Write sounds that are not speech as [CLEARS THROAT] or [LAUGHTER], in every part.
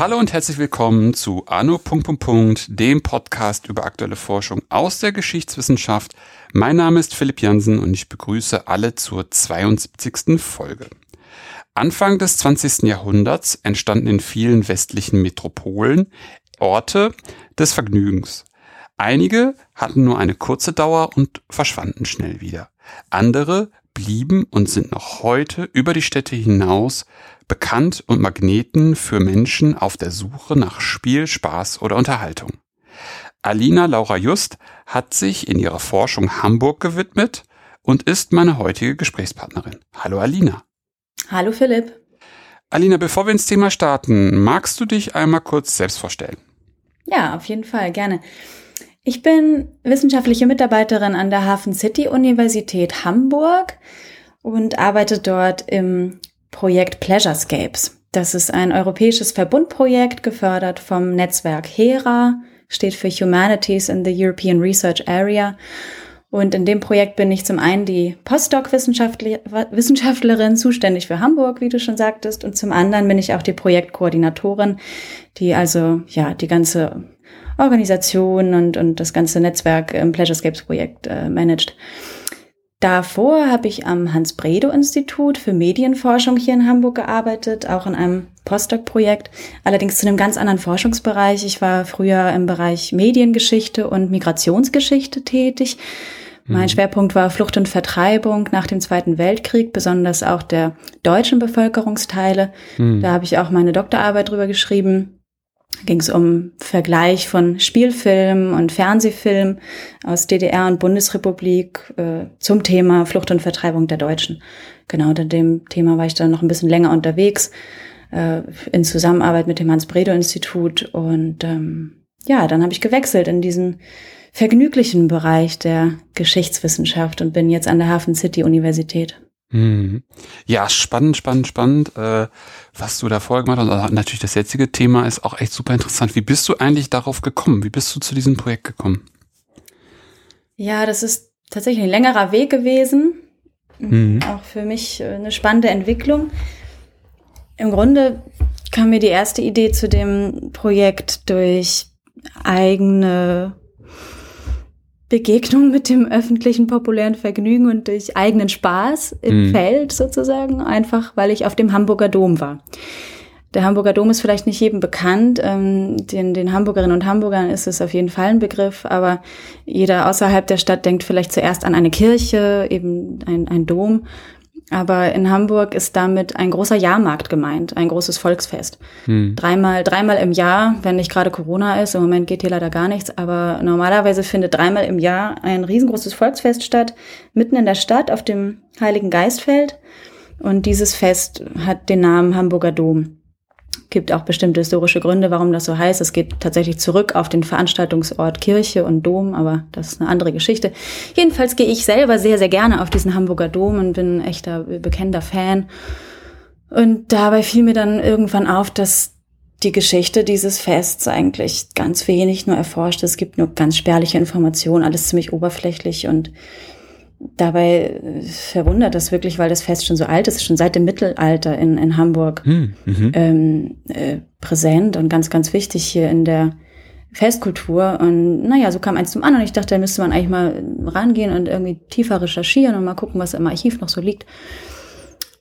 Hallo und herzlich willkommen zu Anno. dem Podcast über aktuelle Forschung aus der Geschichtswissenschaft. Mein Name ist Philipp Jansen und ich begrüße alle zur 72. Folge. Anfang des 20. Jahrhunderts entstanden in vielen westlichen Metropolen Orte des Vergnügens. Einige hatten nur eine kurze Dauer und verschwanden schnell wieder. Andere blieben und sind noch heute über die Städte hinaus bekannt und Magneten für Menschen auf der Suche nach Spiel, Spaß oder Unterhaltung. Alina Laura Just hat sich in ihrer Forschung Hamburg gewidmet und ist meine heutige Gesprächspartnerin. Hallo Alina. Hallo Philipp. Alina, bevor wir ins Thema starten, magst du dich einmal kurz selbst vorstellen? Ja, auf jeden Fall, gerne. Ich bin wissenschaftliche Mitarbeiterin an der Hafen City Universität Hamburg und arbeite dort im Projekt Pleasurescapes. Das ist ein europäisches Verbundprojekt, gefördert vom Netzwerk HERA, steht für Humanities in the European Research Area. Und in dem Projekt bin ich zum einen die Postdoc-Wissenschaftlerin, zuständig für Hamburg, wie du schon sagtest, und zum anderen bin ich auch die Projektkoordinatorin, die also ja die ganze Organisation und, und das ganze Netzwerk im Pleasurescapes-Projekt äh, managt. Davor habe ich am Hans-Bredow-Institut für Medienforschung hier in Hamburg gearbeitet, auch in einem Postdoc-Projekt, allerdings zu einem ganz anderen Forschungsbereich. Ich war früher im Bereich Mediengeschichte und Migrationsgeschichte tätig. Mein mhm. Schwerpunkt war Flucht und Vertreibung nach dem Zweiten Weltkrieg, besonders auch der deutschen Bevölkerungsteile. Mhm. Da habe ich auch meine Doktorarbeit drüber geschrieben ging es um Vergleich von Spielfilm und Fernsehfilm aus DDR und Bundesrepublik äh, zum Thema Flucht und Vertreibung der Deutschen. Genau, unter dem Thema war ich dann noch ein bisschen länger unterwegs, äh, in Zusammenarbeit mit dem Hans-Bredow-Institut. Und ähm, ja, dann habe ich gewechselt in diesen vergnüglichen Bereich der Geschichtswissenschaft und bin jetzt an der Hafen City Universität. Mhm. Ja, spannend, spannend, spannend, äh, was du da vorher gemacht hast. Also natürlich das jetzige Thema ist auch echt super interessant. Wie bist du eigentlich darauf gekommen? Wie bist du zu diesem Projekt gekommen? Ja, das ist tatsächlich ein längerer Weg gewesen. Mhm. Auch für mich äh, eine spannende Entwicklung. Im Grunde kam mir die erste Idee zu dem Projekt durch eigene Begegnung mit dem öffentlichen populären Vergnügen und durch eigenen Spaß im mhm. Feld sozusagen, einfach weil ich auf dem Hamburger Dom war. Der Hamburger Dom ist vielleicht nicht jedem bekannt. Ähm, den, den Hamburgerinnen und Hamburgern ist es auf jeden Fall ein Begriff, aber jeder außerhalb der Stadt denkt vielleicht zuerst an eine Kirche, eben ein, ein Dom. Aber in Hamburg ist damit ein großer Jahrmarkt gemeint, ein großes Volksfest. Hm. Dreimal, dreimal im Jahr, wenn nicht gerade Corona ist, im Moment geht hier leider gar nichts, aber normalerweise findet dreimal im Jahr ein riesengroßes Volksfest statt, mitten in der Stadt auf dem Heiligen Geistfeld. Und dieses Fest hat den Namen Hamburger Dom gibt auch bestimmte historische Gründe, warum das so heißt. Es geht tatsächlich zurück auf den Veranstaltungsort Kirche und Dom, aber das ist eine andere Geschichte. Jedenfalls gehe ich selber sehr, sehr gerne auf diesen Hamburger Dom und bin ein echter bekennender Fan. Und dabei fiel mir dann irgendwann auf, dass die Geschichte dieses Fests eigentlich ganz wenig nur erforscht. Es gibt nur ganz spärliche Informationen, alles ziemlich oberflächlich und dabei äh, verwundert das wirklich, weil das Fest schon so alt ist, schon seit dem Mittelalter in, in Hamburg hm, mhm. ähm, äh, präsent und ganz, ganz wichtig hier in der Festkultur. Und naja, so kam eins zum anderen. Ich dachte, da müsste man eigentlich mal rangehen und irgendwie tiefer recherchieren und mal gucken, was im Archiv noch so liegt.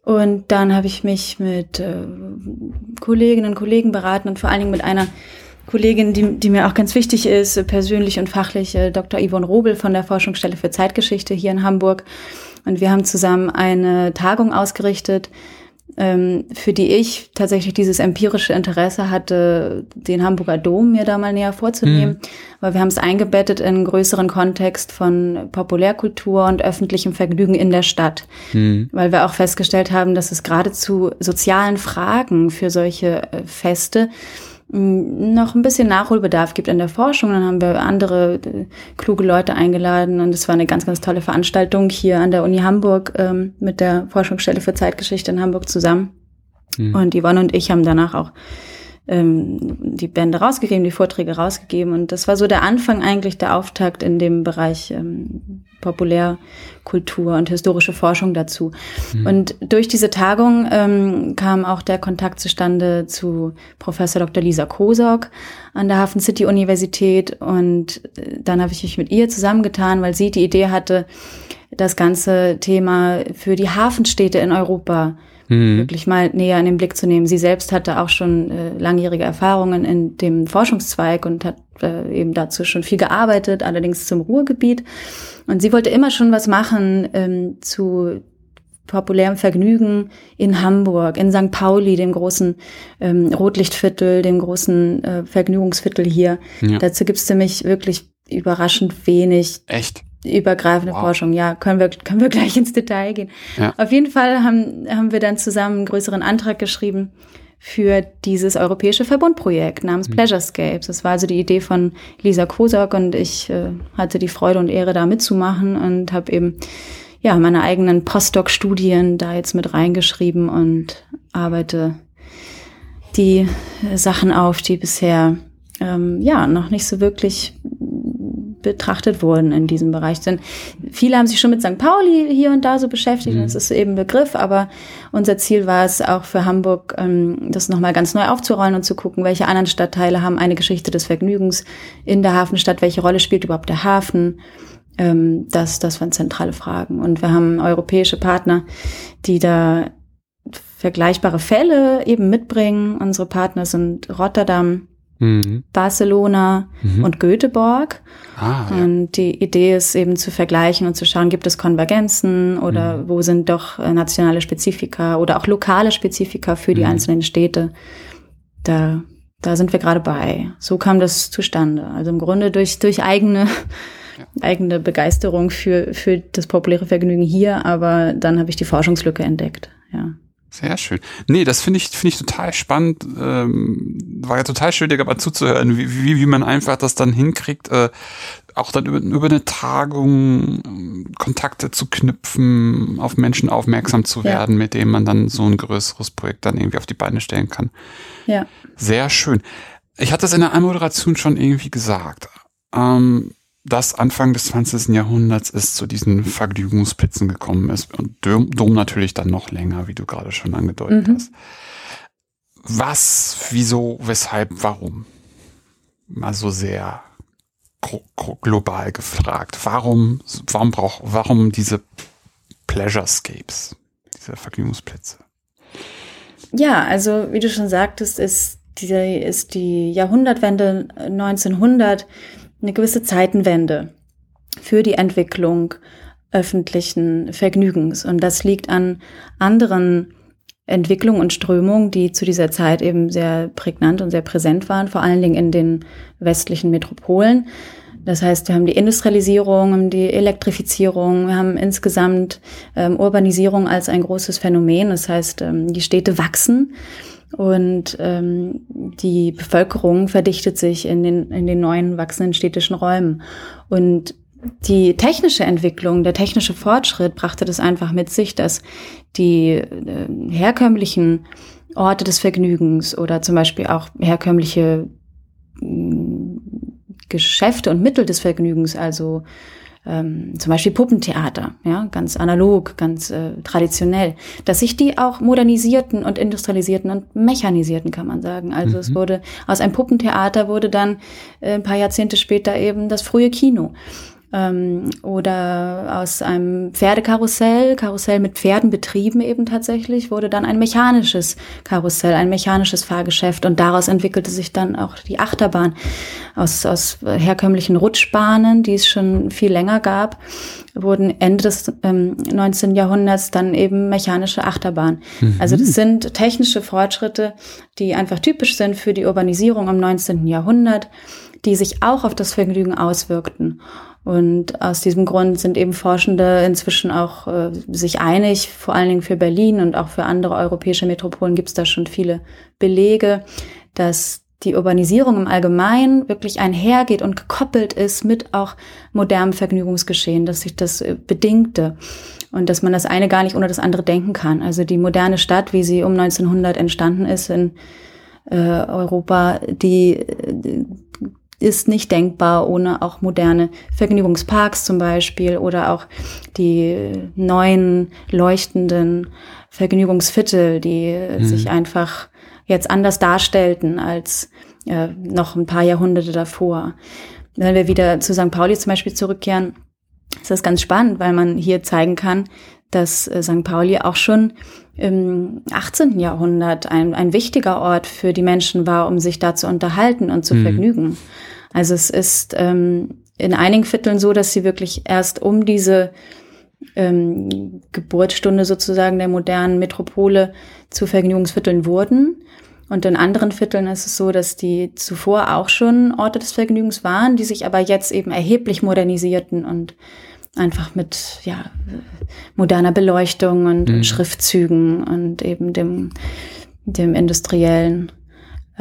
Und dann habe ich mich mit äh, Kolleginnen und Kollegen beraten und vor allen Dingen mit einer Kollegin, die, die mir auch ganz wichtig ist, persönlich und fachlich, äh, Dr. Yvonne Robel von der Forschungsstelle für Zeitgeschichte hier in Hamburg. Und wir haben zusammen eine Tagung ausgerichtet, ähm, für die ich tatsächlich dieses empirische Interesse hatte, den Hamburger Dom mir da mal näher vorzunehmen. Mhm. Weil wir haben es eingebettet in einen größeren Kontext von Populärkultur und öffentlichem Vergnügen in der Stadt. Mhm. Weil wir auch festgestellt haben, dass es gerade zu sozialen Fragen für solche äh, Feste noch ein bisschen Nachholbedarf gibt in der Forschung. Dann haben wir andere äh, kluge Leute eingeladen und es war eine ganz, ganz tolle Veranstaltung hier an der Uni Hamburg ähm, mit der Forschungsstelle für Zeitgeschichte in Hamburg zusammen. Mhm. Und Yvonne und ich haben danach auch ähm, die Bände rausgegeben, die Vorträge rausgegeben. Und das war so der Anfang eigentlich, der Auftakt in dem Bereich ähm, Populärkultur und historische Forschung dazu. Mhm. Und durch diese Tagung ähm, kam auch der Kontakt zustande zu Professor Dr. Lisa Kosok an der Hafen City Universität. Und äh, dann habe ich mich mit ihr zusammengetan, weil sie die Idee hatte, das ganze Thema für die Hafenstädte in Europa mhm. wirklich mal näher in den Blick zu nehmen. Sie selbst hatte auch schon äh, langjährige Erfahrungen in dem Forschungszweig und hat äh, eben dazu schon viel gearbeitet, allerdings zum Ruhrgebiet. Und sie wollte immer schon was machen ähm, zu populärem Vergnügen in Hamburg, in St. Pauli, dem großen ähm, Rotlichtviertel, dem großen äh, Vergnügungsviertel hier. Ja. Dazu gibt's nämlich wirklich überraschend wenig. Echt? Übergreifende wow. Forschung. Ja, können wir, können wir gleich ins Detail gehen. Ja. Auf jeden Fall haben, haben wir dann zusammen einen größeren Antrag geschrieben für dieses europäische Verbundprojekt namens mhm. Pleasurescapes. Das war also die Idee von Lisa Kosok und ich äh, hatte die Freude und Ehre, da mitzumachen und habe eben ja meine eigenen Postdoc-Studien da jetzt mit reingeschrieben und arbeite die Sachen auf, die bisher ähm, ja noch nicht so wirklich betrachtet wurden in diesem Bereich. Denn viele haben sich schon mit St. Pauli hier und da so beschäftigt, mhm. das ist eben Begriff, aber unser Ziel war es auch für Hamburg, ähm, das nochmal ganz neu aufzurollen und zu gucken, welche anderen Stadtteile haben eine Geschichte des Vergnügens in der Hafenstadt, welche Rolle spielt überhaupt der Hafen. Ähm, das, das waren zentrale Fragen. Und wir haben europäische Partner, die da vergleichbare Fälle eben mitbringen. Unsere Partner sind Rotterdam, mhm. Barcelona mhm. und Göteborg. Ah, ja. Und die Idee ist eben zu vergleichen und zu schauen, gibt es Konvergenzen oder mhm. wo sind doch äh, nationale Spezifika oder auch lokale Spezifika für die mhm. einzelnen Städte. Da, da sind wir gerade bei. So kam das zustande. Also im Grunde durch, durch eigene, ja. [LAUGHS] eigene Begeisterung für, für das populäre Vergnügen hier, aber dann habe ich die Forschungslücke entdeckt. Ja. Sehr schön. Nee, das finde ich, finde ich total spannend. Ähm, war ja total schön, dir aber zuzuhören, wie, wie, wie man einfach das dann hinkriegt, äh, auch dann über, über eine Tagung ähm, Kontakte zu knüpfen, auf Menschen aufmerksam zu werden, ja. mit denen man dann so ein größeres Projekt dann irgendwie auf die Beine stellen kann. Ja. Sehr schön. Ich hatte es in der Anmoderation schon irgendwie gesagt. Ähm, das Anfang des 20. Jahrhunderts ist zu diesen Vergnügungsplätzen gekommen ist und Dom natürlich dann noch länger, wie du gerade schon angedeutet mhm. hast. Was, wieso, weshalb, warum? Mal so sehr global gefragt. Warum, warum braucht, warum diese Pleasurescapes, diese Vergnügungsplätze? Ja, also wie du schon sagtest, ist die, ist die Jahrhundertwende 1900 eine gewisse Zeitenwende für die Entwicklung öffentlichen Vergnügens. Und das liegt an anderen Entwicklungen und Strömungen, die zu dieser Zeit eben sehr prägnant und sehr präsent waren, vor allen Dingen in den westlichen Metropolen. Das heißt, wir haben die Industrialisierung, die Elektrifizierung, wir haben insgesamt ähm, Urbanisierung als ein großes Phänomen. Das heißt, ähm, die Städte wachsen und ähm, die Bevölkerung verdichtet sich in den, in den neuen wachsenden städtischen Räumen. Und die technische Entwicklung, der technische Fortschritt brachte das einfach mit sich, dass die äh, herkömmlichen Orte des Vergnügens oder zum Beispiel auch herkömmliche äh, Geschäfte und Mittel des Vergnügens, also ähm, zum Beispiel Puppentheater, ja, ganz analog, ganz äh, traditionell, dass sich die auch modernisierten und industrialisierten und mechanisierten, kann man sagen. Also mhm. es wurde aus einem Puppentheater wurde dann äh, ein paar Jahrzehnte später eben das frühe Kino ähm, oder aus einem Pferdekarussell, Karussell mit Pferden betrieben eben tatsächlich, wurde dann ein mechanisches Karussell, ein mechanisches Fahrgeschäft und daraus entwickelte sich dann auch die Achterbahn aus, aus herkömmlichen Rutschbahnen, die es schon viel länger gab, wurden Ende des ähm, 19. Jahrhunderts dann eben mechanische Achterbahn. Mhm. Also das sind technische Fortschritte, die einfach typisch sind für die Urbanisierung im 19. Jahrhundert, die sich auch auf das Vergnügen auswirkten. Und aus diesem Grund sind eben Forschende inzwischen auch äh, sich einig, vor allen Dingen für Berlin und auch für andere europäische Metropolen gibt es da schon viele Belege, dass die Urbanisierung im Allgemeinen wirklich einhergeht und gekoppelt ist mit auch modernem Vergnügungsgeschehen, dass sich das äh, bedingte und dass man das eine gar nicht ohne das andere denken kann. Also die moderne Stadt, wie sie um 1900 entstanden ist in äh, Europa, die äh, ist nicht denkbar ohne auch moderne Vergnügungsparks zum Beispiel oder auch die neuen leuchtenden Vergnügungsviertel, die mhm. sich einfach jetzt anders darstellten als äh, noch ein paar Jahrhunderte davor. Wenn wir wieder zu St. Pauli zum Beispiel zurückkehren, ist das ganz spannend, weil man hier zeigen kann, dass äh, St. Pauli auch schon im 18. Jahrhundert ein, ein wichtiger Ort für die Menschen war, um sich da zu unterhalten und zu mhm. vergnügen. Also es ist ähm, in einigen Vierteln so, dass sie wirklich erst um diese ähm, Geburtsstunde sozusagen der modernen Metropole zu Vergnügungsvierteln wurden. Und in anderen Vierteln ist es so, dass die zuvor auch schon Orte des Vergnügens waren, die sich aber jetzt eben erheblich modernisierten und einfach mit ja, moderner Beleuchtung und, mhm. Schriftzügen und eben dem, dem industriellen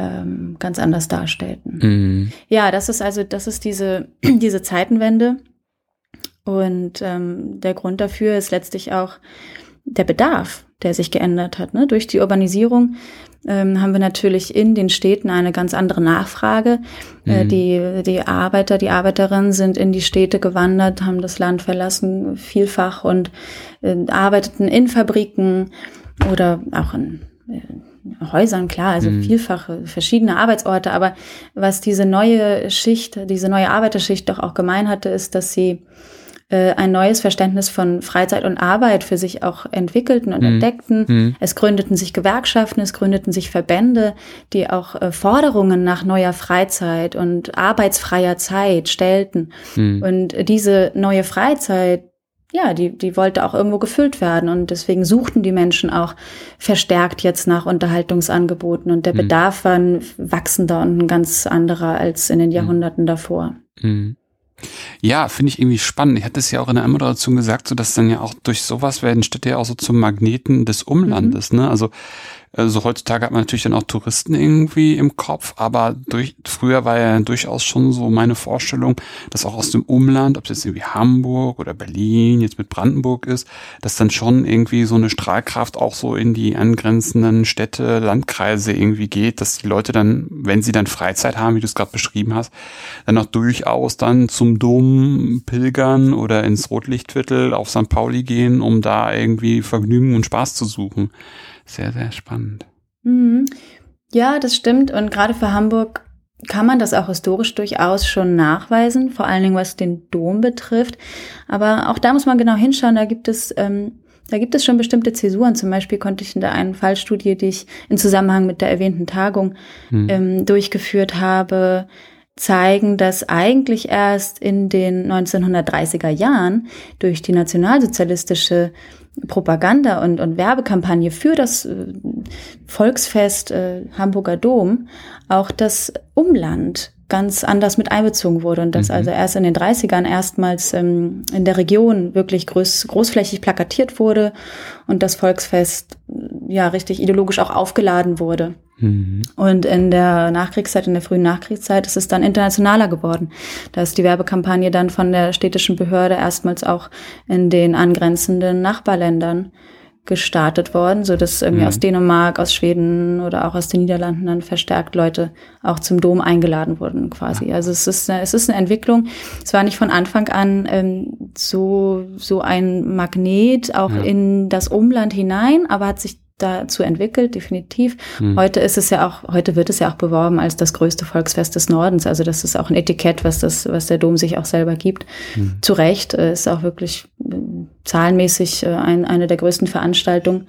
ähm, ganz anders darstellten. Mhm. Ja, das ist also, das ist diese, [CLEARS THROAT] diese Zeitenwende. Und ähm, der Grund dafür ist letztlich auch der Bedarf, der sich geändert hat. Ne? Durch die Urbanisierung ähm, haben wir natürlich in den Städten eine ganz andere Nachfrage. Äh, mhm. Äh, die, die Arbeiter, die Arbeiterinnen sind in die Städte gewandert, haben das Land verlassen, vielfach und äh, arbeiteten in Fabriken oder auch in äh, Häusern, klar, also mhm. vielfache verschiedene Arbeitsorte. Aber was diese neue Schicht, diese neue Arbeiterschicht doch auch gemein hatte, ist, dass sie äh, ein neues Verständnis von Freizeit und Arbeit für sich auch entwickelten und mhm. entdeckten. Mhm. Es gründeten sich Gewerkschaften, es gründeten sich Verbände, die auch äh, Forderungen nach neuer Freizeit und arbeitsfreier Zeit stellten. Mhm. Und diese neue Freizeit, ja, die, die wollte auch irgendwo gefüllt werden. Und deswegen suchten die Menschen auch verstärkt jetzt nach Unterhaltungsangeboten. Und der mhm. Bedarf war ein wachsender und ein ganz anderer als in den mhm. Jahrhunderten davor. Mhm. Ja, finde ich irgendwie spannend. Ich hatte es ja auch in der Anmoderation gesagt, so dass dann ja auch durch sowas werden Städte ja auch so zum Magneten des Umlandes. Mhm. Ne? Also also heutzutage hat man natürlich dann auch Touristen irgendwie im Kopf, aber durch, früher war ja durchaus schon so meine Vorstellung, dass auch aus dem Umland, ob es jetzt irgendwie Hamburg oder Berlin jetzt mit Brandenburg ist, dass dann schon irgendwie so eine Strahlkraft auch so in die angrenzenden Städte, Landkreise irgendwie geht, dass die Leute dann, wenn sie dann Freizeit haben, wie du es gerade beschrieben hast, dann auch durchaus dann zum Dom pilgern oder ins Rotlichtviertel auf St. Pauli gehen, um da irgendwie Vergnügen und Spaß zu suchen sehr, sehr spannend. Mhm. Ja, das stimmt. Und gerade für Hamburg kann man das auch historisch durchaus schon nachweisen, vor allen Dingen was den Dom betrifft. Aber auch da muss man genau hinschauen. Da gibt es ähm, da gibt es schon bestimmte Zäsuren. Zum Beispiel konnte ich in der einen Fallstudie, die ich in Zusammenhang mit der erwähnten Tagung hm. ähm, durchgeführt habe, zeigen, dass eigentlich erst in den 1930er Jahren durch die nationalsozialistische Propaganda und, und Werbekampagne für das äh, Volksfest äh, Hamburger Dom auch das Umland ganz anders mit einbezogen wurde und das mhm. also erst in den 30ern erstmals ähm, in der Region wirklich groß, großflächig plakatiert wurde und das Volksfest ja richtig ideologisch auch aufgeladen wurde. Mhm. Und in der Nachkriegszeit, in der frühen Nachkriegszeit ist es dann internationaler geworden. Da ist die Werbekampagne dann von der städtischen Behörde erstmals auch in den angrenzenden Nachbarländern gestartet worden, so dass irgendwie mhm. aus Dänemark, aus Schweden oder auch aus den Niederlanden dann verstärkt Leute auch zum Dom eingeladen wurden quasi. Ja. Also es ist eine, es ist eine Entwicklung. Es war nicht von Anfang an ähm, so so ein Magnet auch ja. in das Umland hinein, aber hat sich dazu entwickelt, definitiv. Mhm. Heute ist es ja auch, heute wird es ja auch beworben als das größte Volksfest des Nordens. Also das ist auch ein Etikett, was das, was der Dom sich auch selber gibt. Mhm. Zu Recht äh, ist auch wirklich äh, zahlenmäßig äh, ein, eine der größten Veranstaltungen.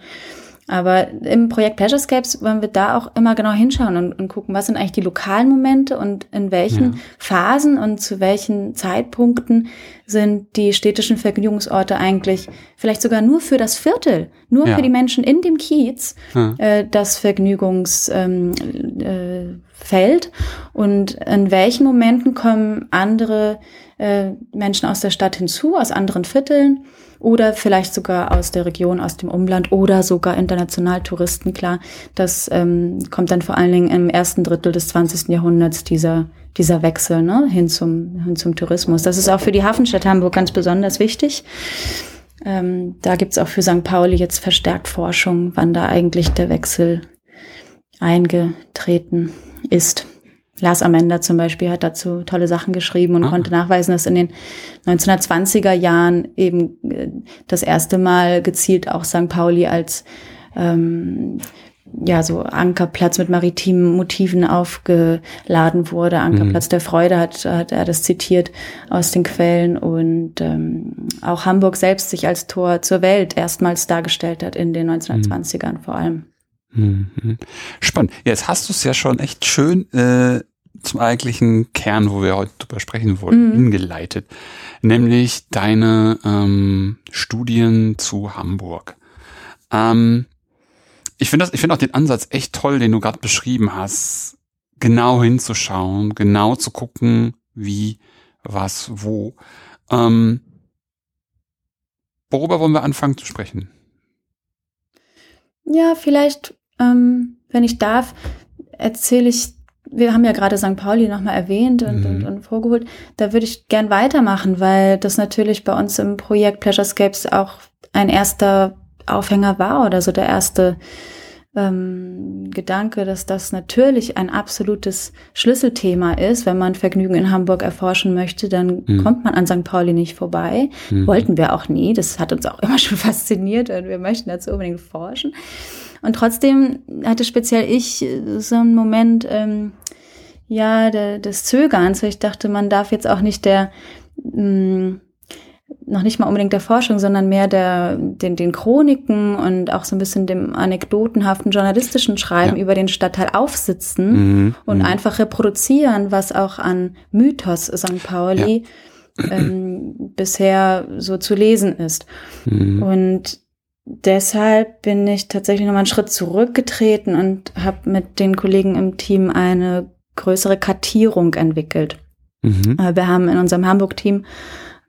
Aber im Projekt Pleasurescapes wollen wir da auch immer genau hinschauen und, und gucken, was sind eigentlich die lokalen Momente und in welchen ja. Phasen und zu welchen Zeitpunkten sind die städtischen Vergnügungsorte eigentlich vielleicht sogar nur für das Viertel, nur ja. für die Menschen in dem Kiez ja. äh, das Vergnügungsfeld. Ähm, äh, und in welchen Momenten kommen andere äh, Menschen aus der Stadt hinzu, aus anderen Vierteln oder vielleicht sogar aus der Region, aus dem Umland oder sogar international Touristen, klar. Das ähm, kommt dann vor allen Dingen im ersten Drittel des 20. Jahrhunderts dieser, dieser Wechsel ne, hin, zum, hin zum Tourismus. Das ist auch für die Hafenstadt Hamburg ganz besonders wichtig. Ähm, da gibt's auch für St. Pauli jetzt verstärkt Forschung, wann da eigentlich der Wechsel eingetreten ist. Lars Amender zum Beispiel hat dazu tolle Sachen geschrieben und ah. konnte nachweisen, dass in den 1920er Jahren eben äh, das erste Mal gezielt auch St. Pauli als ähm, ja, so Ankerplatz mit maritimen Motiven aufgeladen wurde. Ankerplatz mhm. der Freude hat, hat er das zitiert aus den Quellen und ähm, auch Hamburg selbst sich als Tor zur Welt erstmals dargestellt hat in den 1920ern mhm. vor allem. Mhm. Spannend. Jetzt hast du es ja schon echt schön äh, zum eigentlichen Kern, wo wir heute drüber sprechen wollen, mhm. hingeleitet. Nämlich deine ähm, Studien zu Hamburg. Ähm, ich finde das, ich finde auch den Ansatz echt toll, den du gerade beschrieben hast, genau hinzuschauen, genau zu gucken, wie, was, wo. Ähm, worüber wollen wir anfangen zu sprechen? Ja, vielleicht, ähm, wenn ich darf, erzähle ich, wir haben ja gerade St. Pauli nochmal erwähnt und, mhm. und, und vorgeholt. Da würde ich gern weitermachen, weil das natürlich bei uns im Projekt Pleasurescapes auch ein erster Aufhänger war oder so der erste ähm, Gedanke, dass das natürlich ein absolutes Schlüsselthema ist. Wenn man Vergnügen in Hamburg erforschen möchte, dann mhm. kommt man an St. Pauli nicht vorbei. Mhm. Wollten wir auch nie. Das hat uns auch [LAUGHS] immer schon fasziniert und wir möchten dazu unbedingt forschen. Und trotzdem hatte speziell ich so einen Moment, ähm, ja, der, des Zögerns, weil ich dachte, man darf jetzt auch nicht der, mh, mm, noch nicht mal unbedingt der Forschung, sondern mehr der, den, den Chroniken und auch so ein bisschen dem anekdotenhaften journalistischen Schreiben ja. über den Stadtteil aufsitzen mhm. und mhm. einfach reproduzieren, was auch an Mythos St. Pauli ja. ähm, bisher so zu lesen ist. Mhm. Und deshalb bin ich tatsächlich nochmal einen Schritt zurückgetreten und habe mit den Kollegen im Team eine größere Kartierung entwickelt. Mhm. Äh, wir haben in unserem Hamburg-Team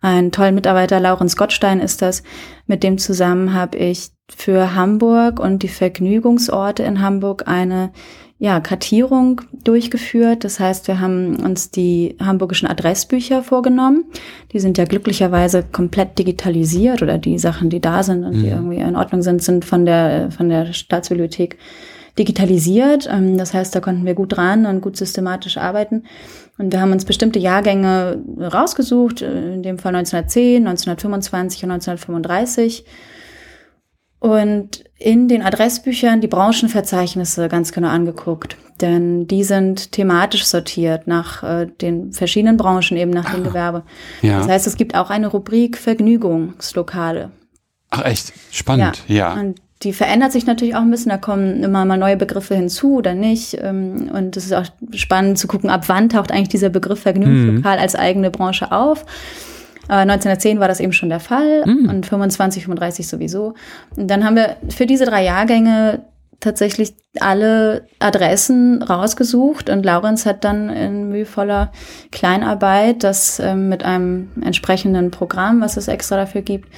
einen tollen Mitarbeiter, Laurens Gottstein ist das. Mit dem zusammen habe ich für Hamburg und die Vergnügungsorte in Hamburg eine ja, Kartierung durchgeführt. Das heißt, wir haben uns die hamburgischen Adressbücher vorgenommen. Die sind ja glücklicherweise komplett digitalisiert oder die Sachen, die da sind und mhm. die irgendwie in Ordnung sind, sind von der, von der Staatsbibliothek digitalisiert. Ähm, das heißt, da konnten wir gut dran und gut systematisch arbeiten. Und wir haben uns bestimmte Jahrgänge rausgesucht, äh, in dem Fall 1910, 1925 und 1935. Und in den Adressbüchern die Branchenverzeichnisse ganz genau angeguckt. Denn die sind thematisch sortiert nach äh, den verschiedenen Branchen, eben nach dem ah, Gewerbe. Ja. Das heißt, es gibt auch eine Rubrik Vergnügungslokale. Ach echt, spannend, ja. ja. Und die verändert sich natürlich auch ein bisschen. Da kommen immer mal neue Begriffe hinzu oder nicht. Ähm, und es ist auch spannend zu gucken, ab wann taucht eigentlich dieser Begriff Vergnügungslokal mhm. als eigene Branche auf. 1910 war das eben schon der Fall mhm. und 25, 35 sowieso. Und dann haben wir für diese drei Jahrgänge tatsächlich alle Adressen rausgesucht und Laurenz hat dann in mühevoller Kleinarbeit das ähm, mit einem entsprechenden Programm, was es extra dafür gibt,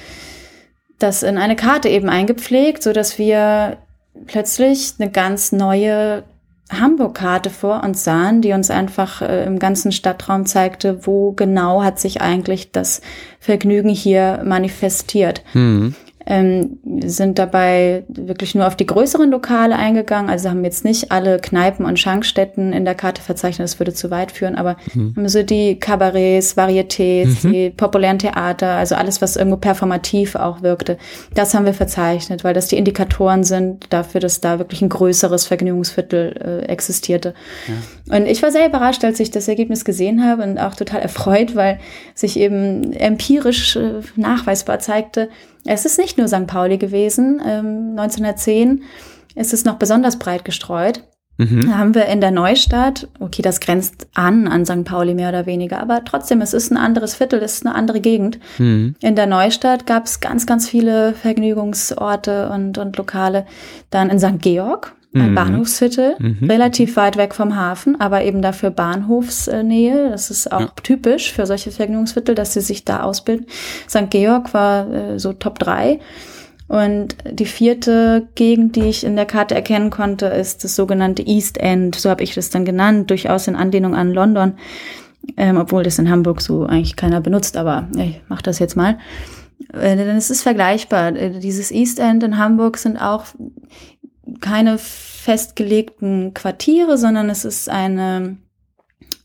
das in eine Karte eben eingepflegt, so dass wir plötzlich eine ganz neue Hamburg-Karte vor uns sahen, die uns einfach äh, im ganzen Stadtraum zeigte, wo genau hat sich eigentlich das Vergnügen hier manifestiert. Mhm ähm, sind dabei wirklich nur auf die größeren Lokale eingegangen. Also haben jetzt nicht alle Kneipen und Schankstätten in der Karte verzeichnet, das würde zu weit führen, aber mhm. haben so die Kabarets, Varietés, mhm. die populären Theater, also alles, was irgendwo performativ auch wirkte, das haben wir verzeichnet, weil das die Indikatoren sind dafür, dass da wirklich ein größeres Vergnügungsviertel äh, existierte. Ja. Und ich war sehr überrascht, als ich das Ergebnis gesehen habe und auch total erfreut, weil sich eben empirisch äh, nachweisbar zeigte, es ist nicht nur St. Pauli gewesen. Ähm, 1910 ist es noch besonders breit gestreut. Mhm. Da haben wir in der Neustadt, okay, das grenzt an an St. Pauli mehr oder weniger, aber trotzdem, es ist ein anderes Viertel, es ist eine andere Gegend. Mhm. In der Neustadt gab es ganz, ganz viele Vergnügungsorte und, und Lokale. Dann in St. Georg, ein mhm. Bahnhofsviertel, mhm. relativ weit weg vom Hafen, aber eben dafür Bahnhofsnähe. Das ist auch ja. typisch für solche Vergnügungsviertel, dass sie sich da ausbilden. St. Georg war äh, so Top 3. Und die vierte Gegend, die ich in der Karte erkennen konnte, ist das sogenannte East End. So habe ich das dann genannt, durchaus in Anlehnung an London. Ähm, obwohl das in Hamburg so eigentlich keiner benutzt, aber ich mache das jetzt mal. Äh, denn es ist vergleichbar. Äh, dieses East End in Hamburg sind auch keine festgelegten Quartiere, sondern es ist eine,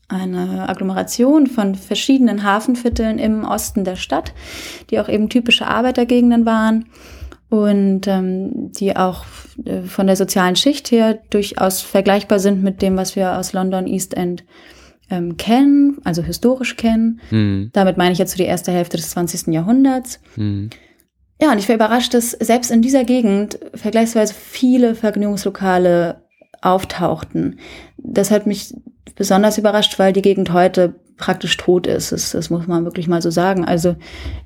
eine Agglomeration von verschiedenen Hafenvierteln im Osten der Stadt, die auch eben typische Arbeitergegenden waren und ähm, die auch äh, von der sozialen Schicht her durchaus vergleichbar sind mit dem, was wir aus London East End ähm, kennen, also historisch kennen. Mhm. Damit meine ich jetzt so die erste Hälfte des 20. Jahrhunderts. Mhm. Ja, und ich war überrascht, dass selbst in dieser Gegend vergleichsweise viele Vergnügungslokale auftauchten. Das hat mich besonders überrascht, weil die Gegend heute praktisch tot ist. Das, das muss man wirklich mal so sagen. Also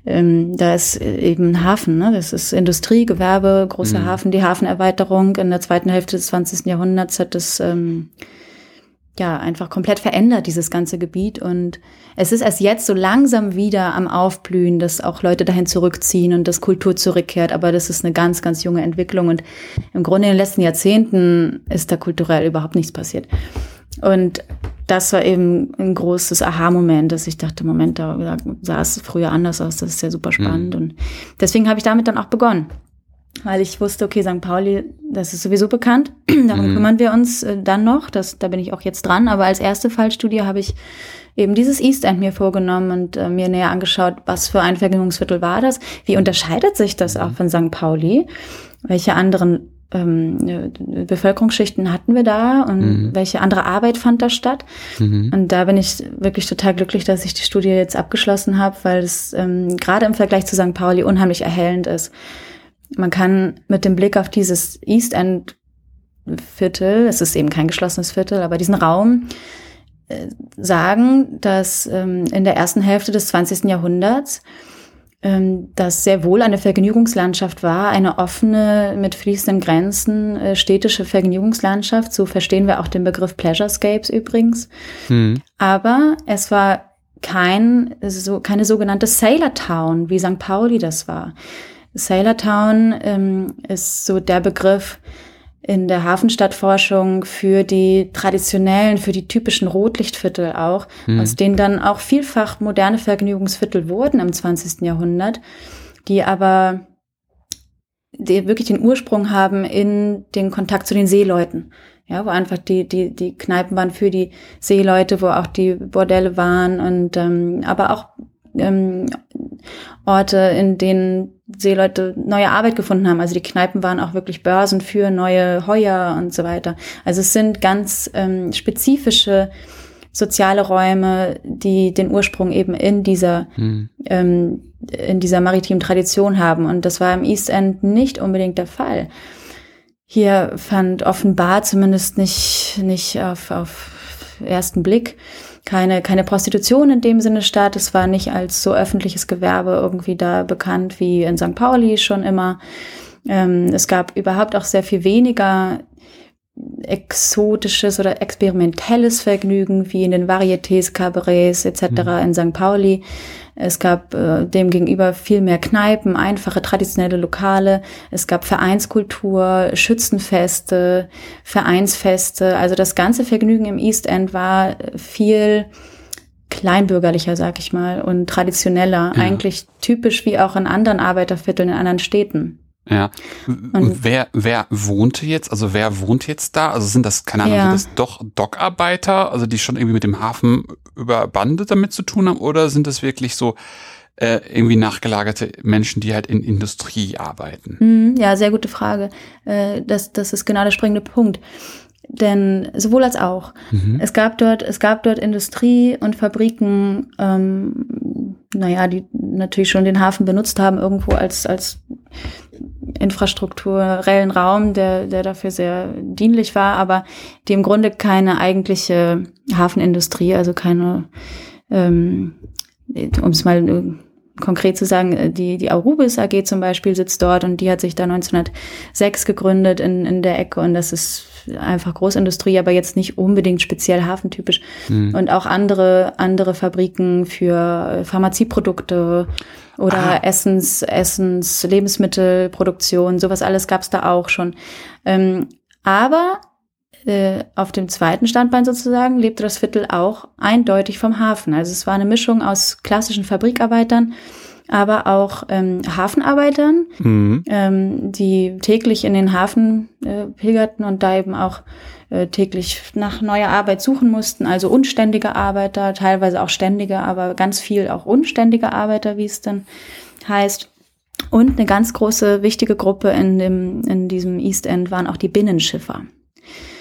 ähm, da ist eben ein Hafen, ne? das ist Industrie, Gewerbe, großer mhm. Hafen, die Hafenerweiterung in der zweiten Hälfte des 20. Jahrhunderts hat das ähm, ja einfach komplett verändert, dieses ganze Gebiet. Und es ist erst jetzt so langsam wieder am Aufblühen, dass auch Leute dahin zurückziehen und dass Kultur zurückkehrt. Aber das ist eine ganz, ganz junge Entwicklung. Und im Grunde in den letzten Jahrzehnten ist da kulturell überhaupt nichts passiert. Und das war eben ein großes Aha-Moment, dass ich dachte, Moment, da sah es früher anders aus, das ist ja super spannend. Mhm. Und deswegen habe ich damit dann auch begonnen weil ich wusste, okay, St. Pauli, das ist sowieso bekannt, [CLEARS THROAT] darum mhm. kümmern wir uns äh, dann noch, das, da bin ich auch jetzt dran, aber als erste Fallstudie habe ich eben dieses East End mir vorgenommen und äh, mir näher angeschaut, was für ein Vergnügungsviertel war das, wie unterscheidet sich das auch von St. Pauli, welche anderen ähm, äh, Bevölkerungsschichten hatten wir da und mhm. welche andere Arbeit fand da statt. Mhm. Und da bin ich wirklich total glücklich, dass ich die Studie jetzt abgeschlossen habe, weil es ähm, gerade im Vergleich zu St. Pauli unheimlich erhellend ist man kann mit dem Blick auf dieses East End Viertel, es ist eben kein geschlossenes Viertel, aber diesen Raum äh, sagen, dass ähm, in der ersten Hälfte des 20. Jahrhunderts ähm, das sehr wohl eine Vergnügungslandschaft war, eine offene, mit fließenden Grenzen äh, städtische Vergnügungslandschaft. So verstehen wir auch den Begriff Pleasurescapes übrigens. Mhm. Aber es war kein, so, keine sogenannte Sailor Town, wie St. Pauli das war. Sailortown ähm, ist so der Begriff in der Hafenstadtforschung für die traditionellen, für die typischen Rotlichtviertel auch, mhm. aus denen dann auch vielfach moderne Vergnügungsviertel wurden im 20. Jahrhundert, die aber die wirklich den Ursprung haben in den Kontakt zu den Seeleuten. Ja, wo einfach die, die, die Kneipen waren für die Seeleute, wo auch die Bordelle waren und ähm, aber auch ähm, Orte, in denen Seeleute neue Arbeit gefunden haben. Also die Kneipen waren auch wirklich Börsen für neue Heuer und so weiter. Also es sind ganz ähm, spezifische soziale Räume, die den Ursprung eben in dieser hm. ähm, in dieser maritimen Tradition haben. Und das war im East End nicht unbedingt der Fall. Hier fand offenbar zumindest nicht nicht auf, auf ersten Blick keine, keine Prostitution in dem Sinne statt. Es war nicht als so öffentliches Gewerbe irgendwie da bekannt wie in St. Pauli schon immer. Ähm, es gab überhaupt auch sehr viel weniger exotisches oder experimentelles Vergnügen wie in den Varietés, Cabarets etc. Mhm. in St. Pauli. Es gab äh, demgegenüber viel mehr Kneipen, einfache traditionelle Lokale. Es gab Vereinskultur, Schützenfeste, Vereinsfeste. Also das ganze Vergnügen im East End war viel kleinbürgerlicher, sag ich mal, und traditioneller. Ja. Eigentlich typisch wie auch in anderen Arbeitervierteln in anderen Städten. Ja. Und wer, wer wohnte jetzt, also wer wohnt jetzt da? Also sind das, keine Ahnung, ja. sind das doch Dockarbeiter, also die schon irgendwie mit dem Hafen über Bande damit zu tun haben, oder sind das wirklich so äh, irgendwie nachgelagerte Menschen, die halt in Industrie arbeiten? Mhm, ja, sehr gute Frage. Äh, das, das ist genau der springende Punkt. Denn sowohl als auch. Mhm. Es gab dort, es gab dort Industrie und Fabriken, ähm, naja, die natürlich schon den Hafen benutzt haben, irgendwo als, als infrastrukturellen Raum, der, der dafür sehr dienlich war, aber die im Grunde keine eigentliche Hafenindustrie, also keine, ähm, um es mal konkret zu sagen, äh, die, die Arubis AG zum Beispiel sitzt dort und die hat sich da 1906 gegründet in, in der Ecke und das ist einfach Großindustrie, aber jetzt nicht unbedingt speziell hafentypisch. Mhm. Und auch andere, andere Fabriken für Pharmazieprodukte oder ah. Essens, Essens, Lebensmittelproduktion, sowas alles gab's da auch schon. Ähm, aber äh, auf dem zweiten Standbein sozusagen lebte das Viertel auch eindeutig vom Hafen. Also es war eine Mischung aus klassischen Fabrikarbeitern, aber auch ähm, Hafenarbeitern, mhm. ähm, die täglich in den Hafen äh, pilgerten und da eben auch äh, täglich nach neuer Arbeit suchen mussten, also unständige Arbeiter, teilweise auch ständige, aber ganz viel auch unständige Arbeiter, wie es dann heißt. Und eine ganz große, wichtige Gruppe in, dem, in diesem East End waren auch die Binnenschiffer.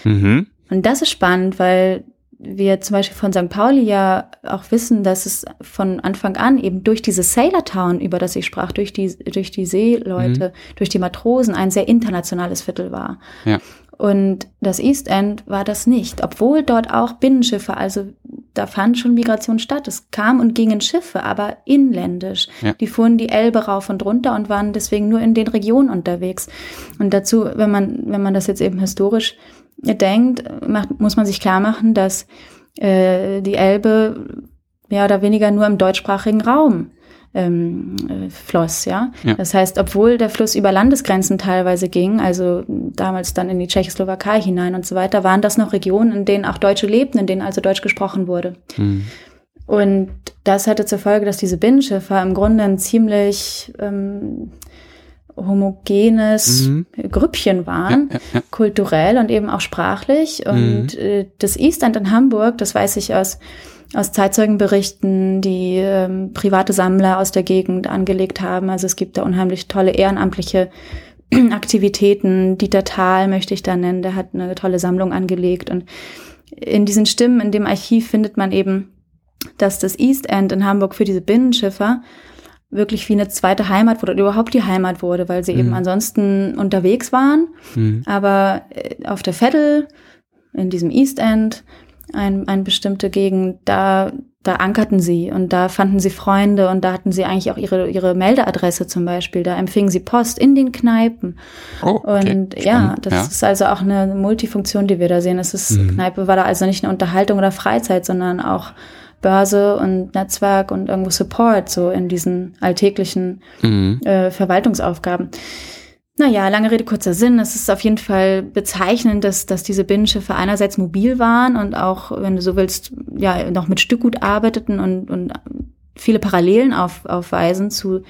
Mhm. Und das ist spannend, weil wir zum Beispiel von St. Pauli ja auch wissen, dass es von Anfang an eben durch diese Sailor Town, über das ich sprach, durch die, durch die Seeleute, mhm. durch die Matrosen ein sehr internationales Viertel war. Ja. Und das East End war das nicht, obwohl dort auch Binnenschiffe, also da fand schon Migration statt. Es kam und gingen Schiffe, aber inländisch. Ja. Die fuhren die Elbe rauf und runter und waren deswegen nur in den Regionen unterwegs. Und dazu, wenn man, wenn man das jetzt eben historisch denkt, macht, muss man sich klar machen, dass äh, die Elbe mehr oder weniger nur im deutschsprachigen Raum ähm, äh, floss, ja? ja. Das heißt, obwohl der Fluss über Landesgrenzen teilweise ging, also damals dann in die Tschechoslowakei hinein und so weiter, waren das noch Regionen, in denen auch Deutsche lebten, in denen also Deutsch gesprochen wurde. Mhm. Und das hatte zur Folge, dass diese Binnenschiffer im Grunde ein ziemlich ähm, homogenes mhm. Grüppchen waren, ja, ja, ja. kulturell und eben auch sprachlich. Und mhm. äh, das East End in Hamburg, das weiß ich aus aus Zeitzeugenberichten, die ähm, private Sammler aus der Gegend angelegt haben. Also es gibt da unheimlich tolle ehrenamtliche [CLEARS THROAT] Aktivitäten. Dieter Thal möchte ich da nennen, der hat eine tolle Sammlung angelegt. Und in diesen Stimmen, in dem Archiv findet man eben, dass das East End in Hamburg für diese Binnenschiffer wirklich wie eine zweite Heimat wurde oder überhaupt die Heimat wurde, weil sie mhm. eben ansonsten unterwegs waren. Mhm. Aber äh, auf der Vettel, in diesem East End, ein, eine bestimmte Gegend, da, da ankerten sie und da fanden sie Freunde und da hatten sie eigentlich auch ihre, ihre Meldeadresse zum Beispiel. Da empfingen sie Post in den Kneipen. Oh, okay. Und Spannend. ja, das ja. ist also auch eine Multifunktion, die wir da sehen. Es ist, mhm. Kneipe war da also nicht eine Unterhaltung oder Freizeit, sondern auch Börse und Netzwerk und irgendwo Support, so in diesen alltäglichen mhm. äh, Verwaltungsaufgaben. Naja, lange Rede, kurzer Sinn. Es ist auf jeden Fall bezeichnend, dass, dass diese Binnenschiffe einerseits mobil waren und auch, wenn du so willst, ja, noch mit Stückgut arbeiteten und, und viele Parallelen auf, aufweisen zu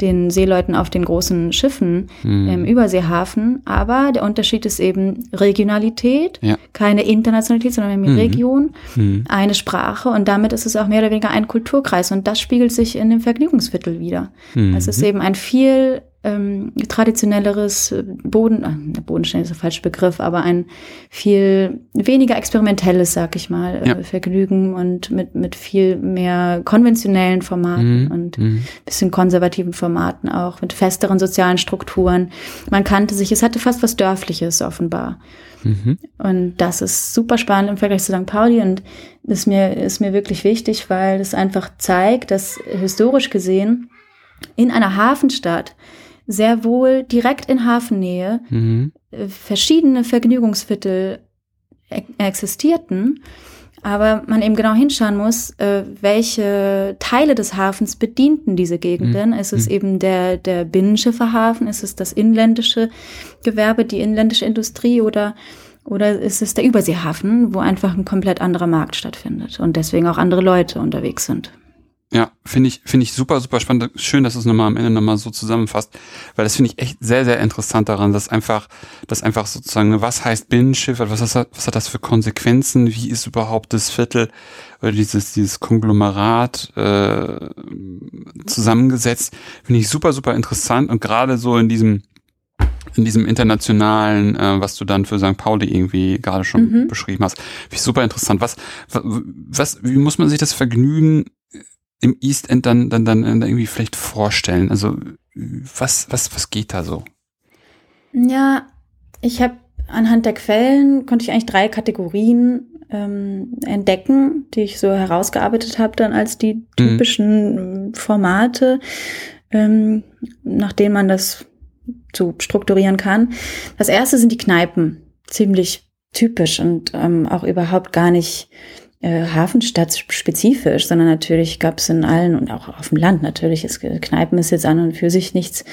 den Seeleuten auf den großen Schiffen mhm. im Überseehafen. Aber der Unterschied ist eben Regionalität, ja. keine Internationalität, sondern eine mhm. Region, mhm. eine Sprache und damit ist es auch mehr oder weniger ein Kulturkreis und das spiegelt sich in dem Vergnügungsviertel wieder. Mhm. Es ist eben ein viel ähm, traditionelleres äh, Boden, äh, Bodenstellen ist der falsche Begriff, aber ein viel weniger experimentelles, sag ich mal, äh, ja. äh, Vergnügen und mit, mit viel mehr konventionellen Formaten mhm. und mhm. bisschen konservativen Formaten auch, mit festeren sozialen Strukturen. Man kannte sich, es hatte fast was Dörfliches offenbar. Mhm. Und das ist super spannend im Vergleich zu St. Pauli und ist mir, ist mir wirklich wichtig, weil es einfach zeigt, dass historisch gesehen in einer Hafenstadt sehr wohl direkt in Hafennähe mhm. Äh, verschiedene Vergnügungsviertel e existierten, aber man eben genau hinschauen muss, äh, welche Teile des Hafens bedienten diese Gegenden. Mhm. Ist es mhm. eben der, der Binnenschifferhafen? Ist es das inländische Gewerbe, die inländische Industrie oder oder ist es der Überseehafen, wo einfach ein komplett anderer Markt stattfindet und deswegen auch andere Leute unterwegs sind? Ja, finde ich, finde ich super, super spannend. Schön, dass du es nochmal am Ende nochmal so zusammenfasst, weil das finde ich echt sehr, sehr interessant daran, dass einfach, dass einfach sozusagen, was heißt Binnenschiff, was, hat, was hat das für Konsequenzen, wie ist überhaupt das Viertel oder dieses, dieses Konglomerat äh, zusammengesetzt, finde ich super, super interessant und gerade so in diesem, in diesem internationalen, äh, was du dann für St. Pauli irgendwie gerade schon mhm. beschrieben hast. Finde ich super interessant. Was, was, wie muss man sich das Vergnügen im East End dann, dann, dann, irgendwie vielleicht vorstellen? Also was, was, was geht da so? Ja, ich habe anhand der Quellen konnte ich eigentlich drei Kategorien ähm, entdecken, die ich so herausgearbeitet habe, dann als die mhm. typischen mhm. Formate, ähm, nach denen man das so strukturieren kann. Das erste sind die Kneipen, ziemlich typisch und ähm, auch überhaupt gar nicht äh, Hafenstadt spezifisch, sondern natürlich gab es in allen und auch auf dem Land natürlich, ist, Kneipen ist jetzt an und für sich nichts,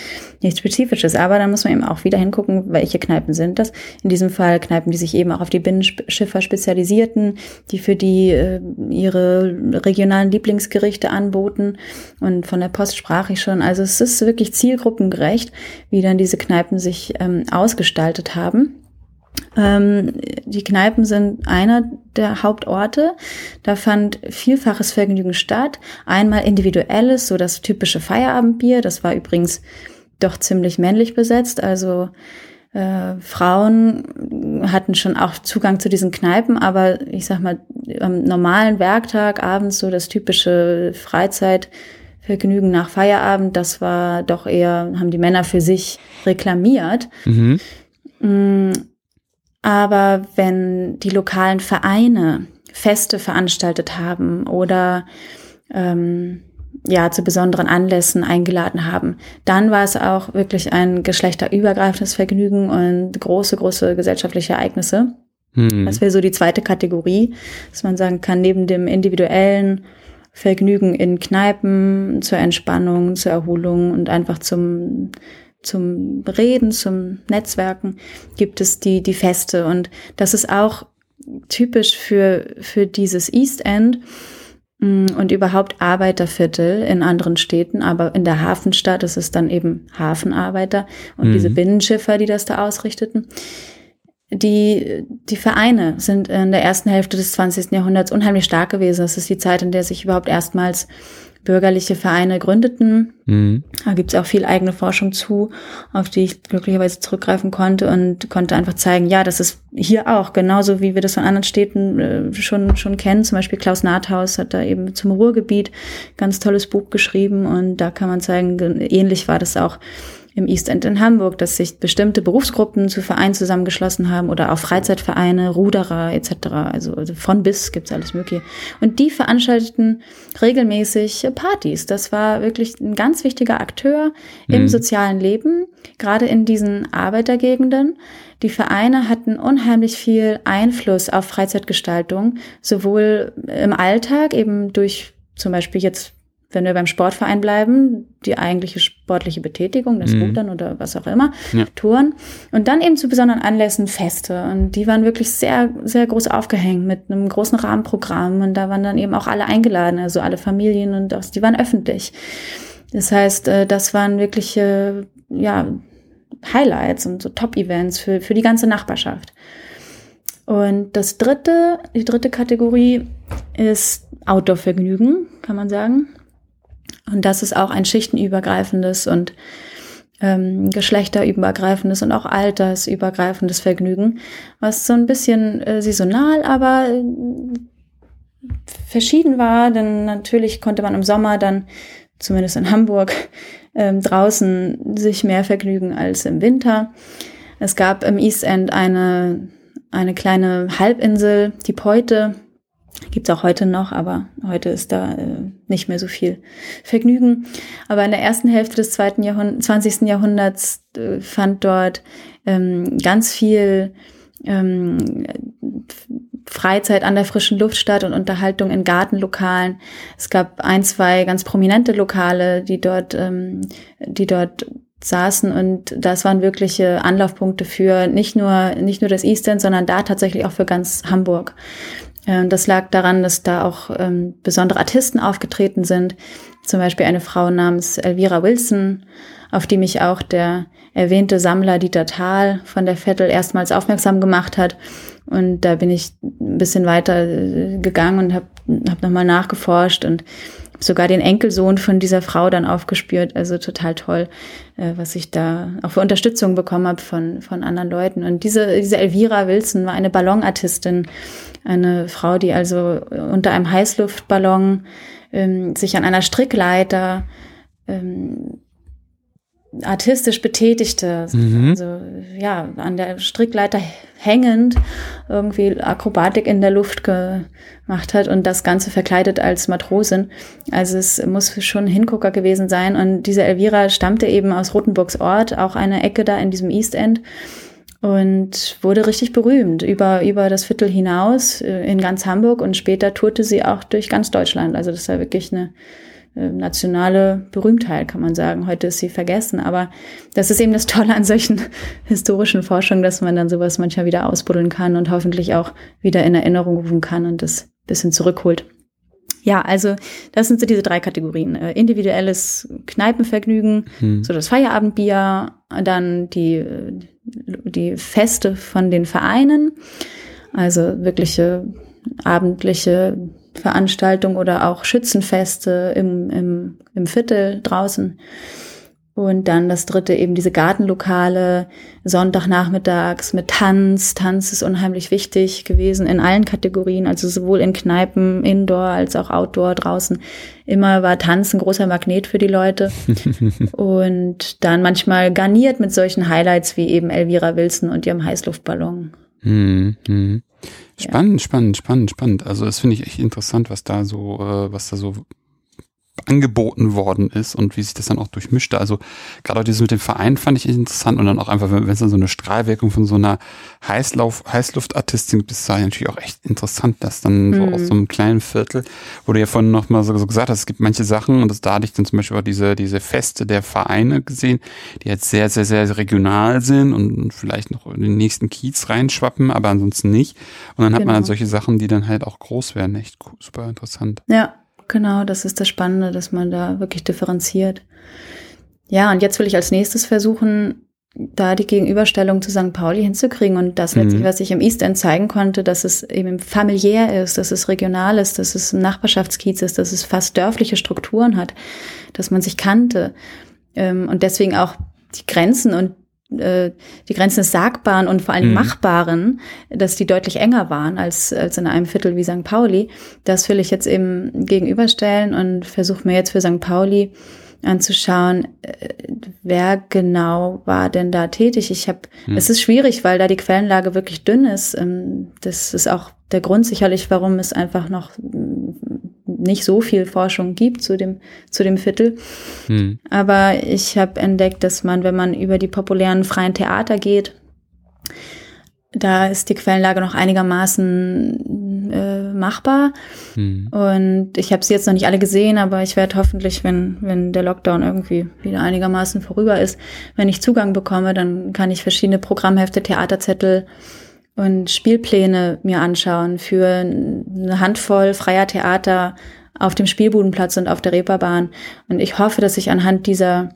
nichts Spezifisches. Aber da muss man eben auch wieder hingucken, welche Kneipen sind das. In diesem Fall Kneipen, die sich eben auch auf die Binnenschiffer spezialisierten, die für die äh, ihre regionalen Lieblingsgerichte anboten. Und von der Post sprach ich schon. Also es ist wirklich zielgruppengerecht, wie dann diese Kneipen sich ähm, ausgestaltet haben. Ähm, die Kneipen sind einer der Hauptorte. Da fand vielfaches Vergnügen statt. Einmal individuelles, so das typische Feierabendbier. Das war übrigens doch ziemlich männlich besetzt. Also äh, Frauen hatten schon auch Zugang zu diesen Kneipen, aber ich sag mal, am normalen Werktag abends so das typische Freizeitvergnügen nach Feierabend, das war doch eher, haben die Männer für sich reklamiert. Mhm. Mm, aber wenn die lokalen Vereine Feste veranstaltet haben oder ähm, ja zu besonderen Anlässen eingeladen haben, dann war es auch wirklich ein geschlechterübergreifendes Vergnügen und große, große gesellschaftliche Ereignisse. Mhm. Das wäre so die zweite Kategorie, dass man sagen kann, neben dem individuellen Vergnügen in Kneipen zur Entspannung, zur Erholung und einfach zum zum Reden, zum Netzwerken gibt es die, die Feste. Und das ist auch typisch für, für dieses East End mm, und überhaupt Arbeiterviertel in anderen Städten, aber in der Hafenstadt ist es dann eben Hafenarbeiter und mhm. diese Binnenschiffer, die das da ausrichteten. Die, die Vereine sind in der ersten Hälfte des 20. Jahrhunderts unheimlich stark gewesen. Das ist die Zeit, in der sich überhaupt erstmals bürgerliche Vereine gründeten. Mhm. Da gibt es auch viel eigene Forschung zu, auf die ich glücklicherweise zurückgreifen konnte und konnte einfach zeigen, ja, das ist hier auch, genauso wie wir das von anderen Städten äh, schon, schon kennen. Zum Beispiel Klaus Nathaus hat da eben zum Ruhrgebiet ganz tolles Buch geschrieben und da kann man zeigen, ähnlich war das auch im East End in Hamburg, dass sich bestimmte Berufsgruppen zu Vereinen zusammengeschlossen haben oder auch Freizeitvereine, Ruderer etc. Also, also von bis gibt's alles Mögliche. Und die veranstalteten regelmäßig Partys. Das war wirklich ein ganz wichtiger Akteur im mhm. sozialen Leben, gerade in diesen Arbeitergegenden. Die Vereine hatten unheimlich viel Einfluss auf Freizeitgestaltung, sowohl im Alltag eben durch zum Beispiel jetzt wenn wir beim Sportverein bleiben, die eigentliche sportliche Betätigung, das mhm. Rudern oder was auch immer, ja. Touren. Und dann eben zu besonderen Anlässen Feste. Und die waren wirklich sehr, sehr groß aufgehängt mit einem großen Rahmenprogramm. Und da waren dann eben auch alle eingeladen, also alle Familien und das, die waren öffentlich. Das heißt, äh, das waren wirkliche, ja, Highlights und so Top-Events für, für die ganze Nachbarschaft. Und das dritte, die dritte Kategorie ist Outdoor-Vergnügen, kann man sagen. Und das ist auch ein schichtenübergreifendes und ähm, geschlechterübergreifendes und auch altersübergreifendes Vergnügen, was so ein bisschen äh, saisonal, aber äh, verschieden war, denn natürlich konnte man im Sommer dann, zumindest in Hamburg, [LAUGHS] ähm, draußen sich mehr vergnügen als im Winter. Es gab im East End eine, eine kleine Halbinsel, die Peute, Gibt's auch heute noch, aber heute ist da äh, nicht mehr so viel Vergnügen. Aber in der ersten Hälfte des zweiten Jahrhund 20. Jahrhunderts äh, fand dort ähm, ganz viel ähm, Freizeit an der frischen Luft statt und Unterhaltung in Gartenlokalen. Es gab ein, zwei ganz prominente Lokale, die dort, ähm, die dort saßen und das waren wirkliche Anlaufpunkte für nicht nur nicht nur das East End, sondern da tatsächlich auch für ganz Hamburg. Äh, das lag daran, dass da auch ähm, besondere Artisten aufgetreten sind. Zum Beispiel eine Frau namens Elvira Wilson, auf die mich auch der erwähnte Sammler Dieter Thal von der Vettel erstmals aufmerksam gemacht hat. Und da bin ich ein bisschen weiter äh, gegangen und habe hab nochmal nachgeforscht und sogar den Enkelsohn von dieser Frau dann aufgespürt. Also total toll, äh, was ich da auch für Unterstützung bekommen habe von, von anderen Leuten. Und diese, diese Elvira Wilson war eine Ballonartistin, eine Frau, die also unter einem Heißluftballon ähm, sich an einer Strickleiter ähm, artistisch betätigte, mhm. also ja, an der Strickleiter hängend irgendwie Akrobatik in der Luft gemacht hat und das Ganze verkleidet als Matrosin. Also es muss schon ein Hingucker gewesen sein. Und diese Elvira stammte eben aus Rothenburgs Ort, auch eine Ecke da in diesem East End und wurde richtig berühmt über, über das Viertel hinaus äh, in ganz Hamburg und später tourte sie auch durch ganz Deutschland. Also das war wirklich eine nationale Berühmtheit, kann man sagen. Heute ist sie vergessen, aber das ist eben das Tolle an solchen [LAUGHS] historischen Forschungen, dass man dann sowas manchmal wieder ausbuddeln kann und hoffentlich auch wieder in Erinnerung rufen kann und das bisschen zurückholt. Ja, also das sind so diese drei Kategorien. Äh, individuelles Kneipenvergnügen, hm. so das Feierabendbier, dann die, die Feste von den Vereinen, also wirkliche abendliche Veranstaltungen oder auch Schützenfeste im, im, im Viertel draußen. Und dann das dritte eben diese Gartenlokale, Sonntagnachmittags mit Tanz. Tanz ist unheimlich wichtig gewesen in allen Kategorien, also sowohl in Kneipen, Indoor als auch Outdoor draußen. Immer war Tanz ein großer Magnet für die Leute. [LAUGHS] und dann manchmal garniert mit solchen Highlights wie eben Elvira Wilson und ihrem Heißluftballon. Hm, hm. Spannend, ja. spannend, spannend, spannend. Also das finde ich echt interessant, was da so, äh, was da so angeboten worden ist und wie sich das dann auch durchmischte. Also gerade auch dieses mit dem Verein fand ich interessant und dann auch einfach, wenn es dann so eine Strahlwirkung von so einer Heißlauf, Heißluftartistin gibt, ist da natürlich auch echt interessant, dass dann mhm. so aus so einem kleinen Viertel, wo du ja vorhin noch mal so, so gesagt hast, es gibt manche Sachen und das, da hatte ich dann zum Beispiel auch diese, diese Feste der Vereine gesehen, die jetzt sehr, sehr, sehr regional sind und vielleicht noch in den nächsten Kiez reinschwappen, aber ansonsten nicht. Und dann hat genau. man dann genau. solche Sachen, die dann halt auch groß werden. Echt super interessant. Ja, Genau, das ist das Spannende, dass man da wirklich differenziert. Ja, und jetzt will ich als nächstes versuchen, da die Gegenüberstellung zu St. Pauli hinzukriegen und das letztlich, mhm. was ich im East End zeigen konnte, dass es eben familiär ist, dass es regional ist, dass es ein Nachbarschaftskiez ist, dass es fast dörfliche Strukturen hat, dass man sich kannte ähm, und deswegen auch die Grenzen und äh, die Grenzen des Sagbaren und vor allem mhm. Machbaren, dass die deutlich enger waren als, als in einem Viertel wie St. Pauli. Das will ich jetzt eben gegenüberstellen und versuche mir jetzt für St. Pauli anzuschauen, äh, wer genau war denn da tätig. Ich habe, hm. es ist schwierig, weil da die Quellenlage wirklich dünn ist. Ähm, das ist auch der Grund sicherlich, warum es einfach noch nicht so viel Forschung gibt zu dem, zu dem Viertel. Hm. Aber ich habe entdeckt, dass man, wenn man über die populären freien Theater geht, da ist die Quellenlage noch einigermaßen äh, machbar. Hm. Und ich habe sie jetzt noch nicht alle gesehen, aber ich werde hoffentlich, wenn, wenn der Lockdown irgendwie wieder einigermaßen vorüber ist, wenn ich Zugang bekomme, dann kann ich verschiedene Programmhefte, Theaterzettel und Spielpläne mir anschauen für eine Handvoll freier Theater auf dem Spielbudenplatz und auf der Reeperbahn. Und ich hoffe, dass ich anhand dieser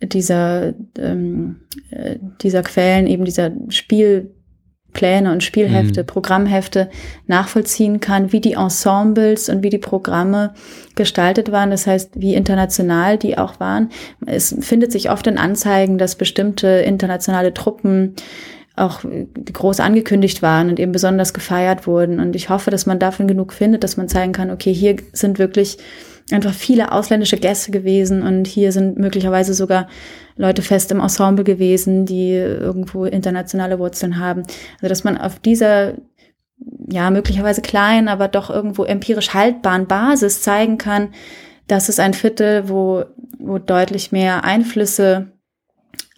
dieser ähm, äh, dieser Quellen eben dieser Spielpläne und Spielhefte, mhm. Programmhefte nachvollziehen kann, wie die Ensembles und wie die Programme gestaltet waren. Das heißt, wie international die auch waren. Es findet sich oft in Anzeigen, dass bestimmte internationale Truppen auch groß angekündigt waren und eben besonders gefeiert wurden. Und ich hoffe, dass man davon genug findet, dass man zeigen kann, okay, hier sind wirklich einfach viele ausländische Gäste gewesen und hier sind möglicherweise sogar Leute fest im Ensemble gewesen, die irgendwo internationale Wurzeln haben. Also dass man auf dieser ja möglicherweise kleinen, aber doch irgendwo empirisch haltbaren Basis zeigen kann, dass es ein Viertel, wo, wo deutlich mehr Einflüsse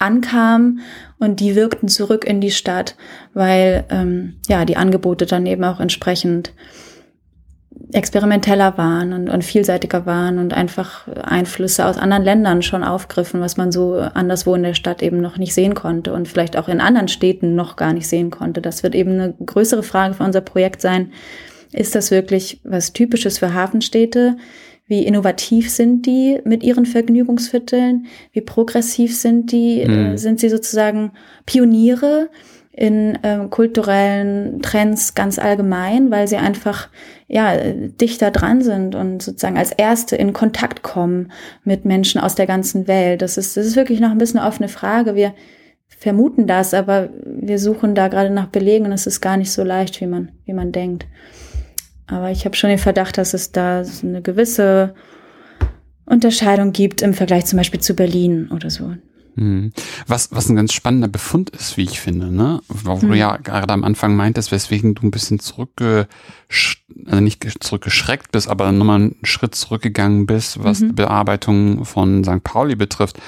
ankam und die wirkten zurück in die Stadt, weil ähm, ja die Angebote dann eben auch entsprechend experimenteller waren und, und vielseitiger waren und einfach Einflüsse aus anderen Ländern schon aufgriffen, was man so anderswo in der Stadt eben noch nicht sehen konnte und vielleicht auch in anderen Städten noch gar nicht sehen konnte. Das wird eben eine größere Frage für unser Projekt sein. Ist das wirklich was Typisches für Hafenstädte? Wie innovativ sind die mit ihren Vergnügungsvierteln? Wie progressiv sind die? Mhm. Sind sie sozusagen Pioniere in äh, kulturellen Trends ganz allgemein, weil sie einfach ja dichter dran sind und sozusagen als Erste in Kontakt kommen mit Menschen aus der ganzen Welt. Das ist das ist wirklich noch ein bisschen eine offene Frage. Wir vermuten das, aber wir suchen da gerade nach Belegen und es ist gar nicht so leicht, wie man wie man denkt. Aber ich habe schon den Verdacht, dass es da eine gewisse Unterscheidung gibt im Vergleich zum Beispiel zu Berlin oder so. Hm. Was, was ein ganz spannender Befund ist, wie ich finde, ne? Wo hm. du ja gerade am Anfang meintest, weswegen du ein bisschen zurückge, also nicht zurückgeschreckt bist, aber nochmal einen Schritt zurückgegangen bist, was mhm. die Bearbeitung von St. Pauli betrifft,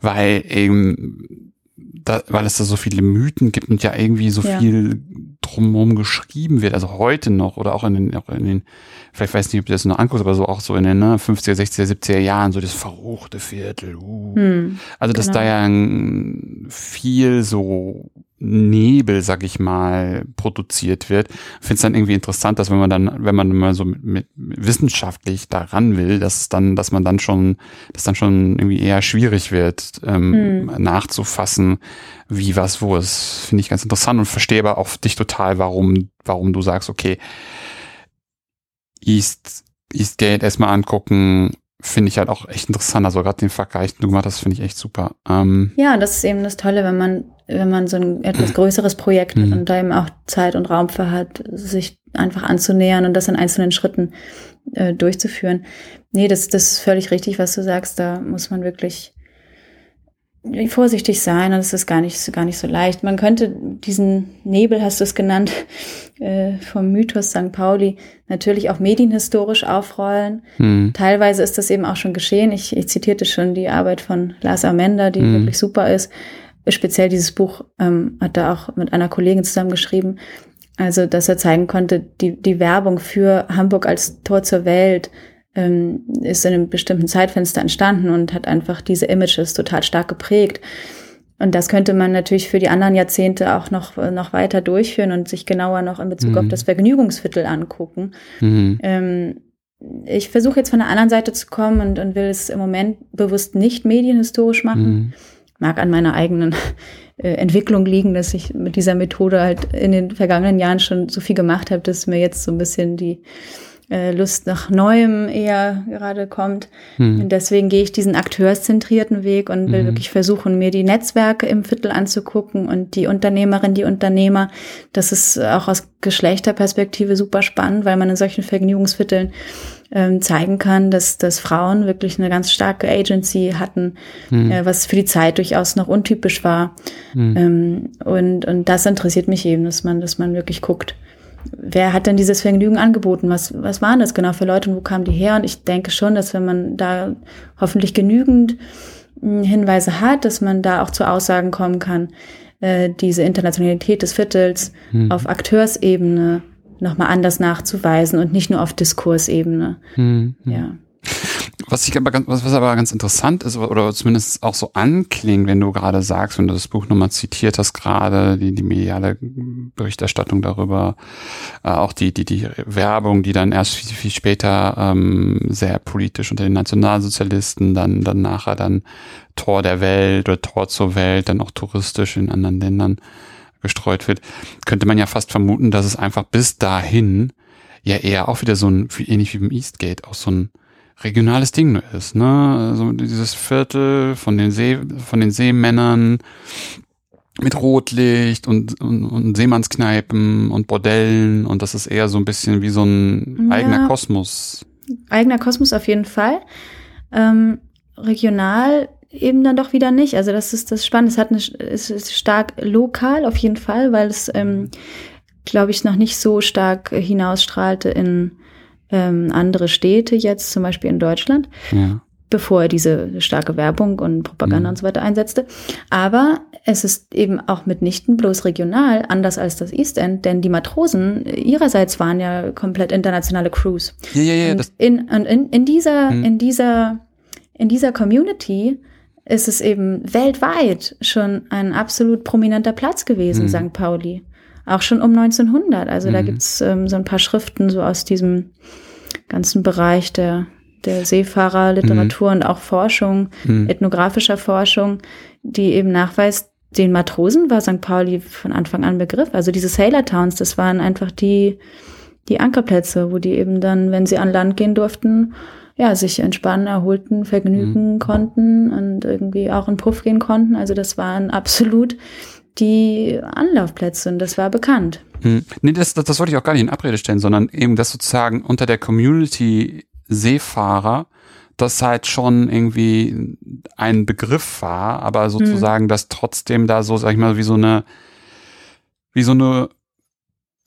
weil eben da, weil es da so viele Mythen gibt und ja irgendwie so ja. viel drumherum geschrieben wird, also heute noch oder auch in den, auch in den, vielleicht weiß nicht, ob du das noch anguckst, aber so auch so in den ne, 50er, 60er, 70er Jahren, so das verruchte Viertel. Uh. Hm, also dass genau. da ja viel so Nebel, sag ich mal, produziert wird. Finde es dann irgendwie interessant, dass wenn man dann, wenn man mal so mit, mit wissenschaftlich daran will, dass dann, dass man dann schon, dass dann schon irgendwie eher schwierig wird, ähm, hm. nachzufassen, wie was wo ist. Finde ich ganz interessant und verstehe aber auch dich total, warum, warum du sagst, okay, East, Eastgate erstmal angucken, finde ich halt auch echt interessant. Also gerade den Vergleich, den du gemacht hast, finde ich echt super. Ähm ja, das ist eben das Tolle, wenn man, wenn man so ein etwas größeres Projekt hat mhm. und da eben auch Zeit und Raum für hat, sich einfach anzunähern und das in einzelnen Schritten äh, durchzuführen. Nee, das, das ist völlig richtig, was du sagst. Da muss man wirklich vorsichtig sein und es ist gar nicht, gar nicht so leicht. Man könnte diesen Nebel, hast du es genannt, [LAUGHS] äh, vom Mythos St. Pauli natürlich auch medienhistorisch aufrollen. Hm. Teilweise ist das eben auch schon geschehen. Ich, ich zitierte schon die Arbeit von Lars Amender, die hm. wirklich super ist. Speziell dieses Buch ähm, hat er auch mit einer Kollegin zusammengeschrieben. Also, dass er zeigen konnte, die, die Werbung für Hamburg als Tor zur Welt, ähm, ist in einem bestimmten Zeitfenster entstanden und hat einfach diese Images total stark geprägt. Und das könnte man natürlich für die anderen Jahrzehnte auch noch, noch weiter durchführen und sich genauer noch in Bezug mhm. auf das Vergnügungsviertel angucken. Mhm. Ähm, ich versuche jetzt von der anderen Seite zu kommen und, und will es im Moment bewusst nicht medienhistorisch machen. Mhm. Mag an meiner eigenen [LAUGHS] äh, Entwicklung liegen, dass ich mit dieser Methode halt in den vergangenen Jahren schon so viel gemacht habe, dass mir jetzt so ein bisschen die äh, Lust nach Neuem eher gerade kommt. Hm. Und deswegen gehe ich diesen akteurszentrierten Weg und will hm. wirklich versuchen, mir die Netzwerke im Viertel anzugucken und die Unternehmerinnen, die Unternehmer. Das ist auch aus Geschlechterperspektive super spannend, weil man in solchen Vergnügungsvierteln ähm, zeigen kann, dass, dass Frauen wirklich eine ganz starke Agency hatten, hm. äh, was für die Zeit durchaus noch untypisch war. Hm. Ähm, und, und das interessiert mich eben, dass man, dass man wirklich guckt, wer hat denn dieses Vergnügen angeboten? Was, was waren das genau für Leute und wo kamen die her? Und ich denke schon, dass wenn man da hoffentlich genügend hm, Hinweise hat, dass man da auch zu Aussagen kommen kann, äh, diese Internationalität des Viertels hm. auf Akteursebene nochmal anders nachzuweisen und nicht nur auf Diskursebene. Hm. Ja. Was ich aber ganz, was, was aber ganz interessant ist, oder zumindest auch so anklingt, wenn du gerade sagst, wenn du das Buch nochmal zitiert hast, gerade die, die mediale Berichterstattung darüber, äh, auch die, die, die Werbung, die dann erst viel, viel später ähm, sehr politisch unter den Nationalsozialisten, dann, dann nachher dann Tor der Welt oder Tor zur Welt, dann auch touristisch in anderen Ländern gestreut wird, könnte man ja fast vermuten, dass es einfach bis dahin ja eher auch wieder so ein, ähnlich wie beim Eastgate, auch so ein regionales Ding ist, ne? Also dieses Viertel von den See, von den Seemännern mit Rotlicht und, und, und Seemannskneipen und Bordellen und das ist eher so ein bisschen wie so ein ja, eigener Kosmos. Eigener Kosmos auf jeden Fall. Ähm, regional eben dann doch wieder nicht. Also das ist das Spannende. Es hat eine, es ist stark lokal auf jeden Fall, weil es, ähm, glaube ich, noch nicht so stark hinausstrahlte in ähm, andere Städte jetzt, zum Beispiel in Deutschland, ja. bevor er diese starke Werbung und Propaganda mhm. und so weiter einsetzte. Aber es ist eben auch mitnichten bloß regional, anders als das East End, denn die Matrosen ihrerseits waren ja komplett internationale Crews. Ja, ja, ja. Und in, in, in dieser, mhm. in dieser, in dieser Community ist es eben weltweit schon ein absolut prominenter Platz gewesen, mhm. St. Pauli auch schon um 1900. Also mhm. da gibt's ähm, so ein paar Schriften so aus diesem ganzen Bereich der, der Seefahrerliteratur mhm. und auch Forschung, mhm. ethnografischer Forschung, die eben nachweist, den Matrosen war St. Pauli von Anfang an Begriff. Also diese Sailor Towns, das waren einfach die, die Ankerplätze, wo die eben dann, wenn sie an Land gehen durften, ja, sich entspannen, erholten, vergnügen mhm. konnten und irgendwie auch in Puff gehen konnten. Also das waren absolut die Anlaufplätze und das war bekannt. Hm. Nee, das, das, das wollte ich auch gar nicht in Abrede stellen, sondern eben das sozusagen unter der Community Seefahrer das halt schon irgendwie ein Begriff war, aber sozusagen, hm. dass trotzdem da so, sag ich mal, wie so eine, wie so eine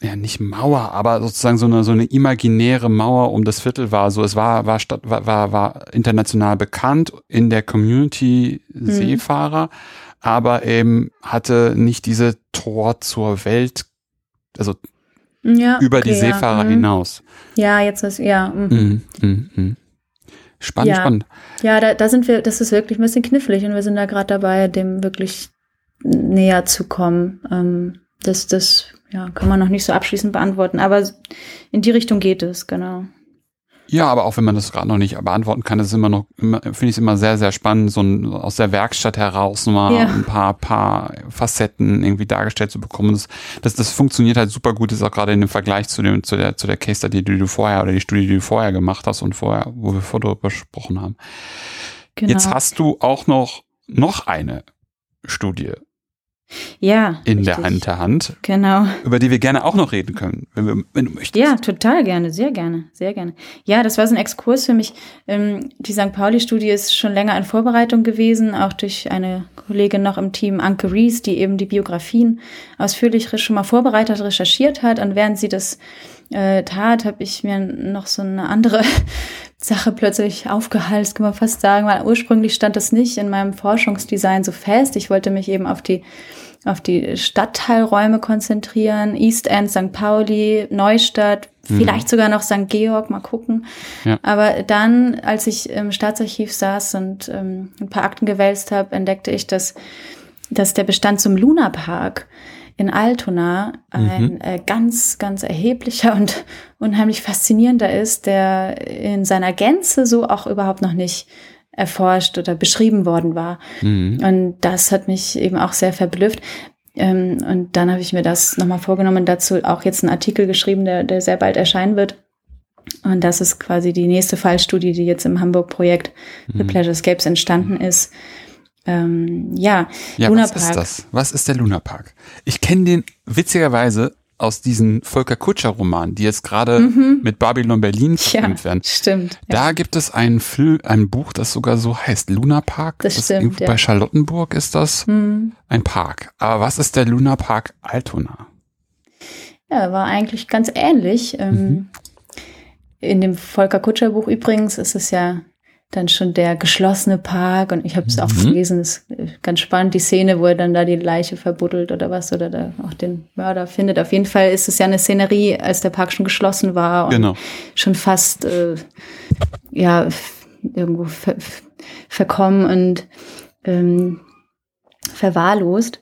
ja nicht Mauer, aber sozusagen so eine so eine imaginäre Mauer um das Viertel war. So es war war war war, war international bekannt in der Community Hm. Seefahrer, aber eben hatte nicht diese Tor zur Welt, also Ja, über okay, die ja, Seefahrer mhm. hinaus. Ja, jetzt ist, ja. Mhm, mhm, mhm. Spannend, Ja. spannend. Ja, da, da sind wir, das ist wirklich ein bisschen knifflig und wir sind da gerade dabei, dem wirklich näher zu kommen. Ähm, das, das, ja, kann man noch nicht so abschließend beantworten, aber in die Richtung geht es, genau. Ja, aber auch wenn man das gerade noch nicht beantworten kann, ist immer noch, finde ich es immer sehr, sehr spannend, so ein, aus der Werkstatt heraus mal Ja. ein paar, paar Facetten irgendwie dargestellt zu bekommen. Das, das, das funktioniert halt super gut, ist auch gerade in dem Vergleich zu dem, zu der, zu der Case Study, die du vorher oder die Studie, die du vorher gemacht hast und vorher, wo wir vorher darüber gesprochen haben. genau. Jetzt hast du auch noch, noch eine Studie ja, in der richtig. Hinterhand, Genau. über die wir gerne auch noch reden können, wenn, wir, wenn du möchtest. Ja, total gerne, sehr gerne, sehr gerne. Ja, das war so ein Exkurs für mich. Ähm, die St. Pauli-Studie ist schon länger in Vorbereitung gewesen, auch durch eine Kollegin noch im Team, Anke Rees, die eben die Biografien ausführlich schon mal vorbereitet, recherchiert hat. Und während sie das äh, tat, habe ich mir noch so eine andere [LAUGHS] Sache plötzlich aufgehalst, kann man fast sagen, weil ursprünglich stand das nicht in meinem Forschungsdesign so fest. Ich wollte mich eben auf die auf die Stadtteilräume konzentrieren, East End, St. Pauli, Neustadt, vielleicht sogar noch St. Georg, mal gucken. Ja. Aber dann, als ich im Staatsarchiv saß und ähm, ein paar Akten gewälzt habe, entdeckte ich, dass, dass der Bestand zum Lunapark in Altona ein äh, ganz, ganz erheblicher [LAUGHS] und unheimlich faszinierender ist, der in seiner Gänze so auch überhaupt noch nicht erforscht oder beschrieben worden war. Mhm. Und das hat mich eben auch sehr verblüfft. Ähm, und dann habe ich mir das nochmal vorgenommen, dazu auch jetzt einen Artikel geschrieben, der, der sehr bald erscheinen wird. Und das ist quasi die nächste Fallstudie, die jetzt im Hamburg-Projekt The Pleasurescapes entstanden ist. Ähm, ja, Ja, Luna was ist Park. das? Was ist der Luna Park? Ich kenne den witzigerweise aus diesen Volker Kutscher Romanen, die jetzt gerade mit Babylon Berlin Mhm. Ja, verfilmt werden. stimmt. Ja. Da gibt es ein Film, ein Buch, das sogar so heißt, Luna Park. Das ist stimmt, ja. Bei Charlottenburg ist das Hm. ein Park. Aber was ist der Luna Park Altona? Ja, war eigentlich ganz ähnlich. Ähm, In dem Volker Kutscher Buch übrigens ist es ja dann schon der geschlossene Park und ich habe es auch Mhm. gelesen, ist ganz spannend, die Szene, wo er dann da die Leiche verbuddelt oder was oder da auch den Mörder findet. Auf jeden Fall ist es ja eine Szenerie, als der Park schon geschlossen war und Genau. schon fast äh, ja irgendwo ver verkommen und ähm, verwahrlost.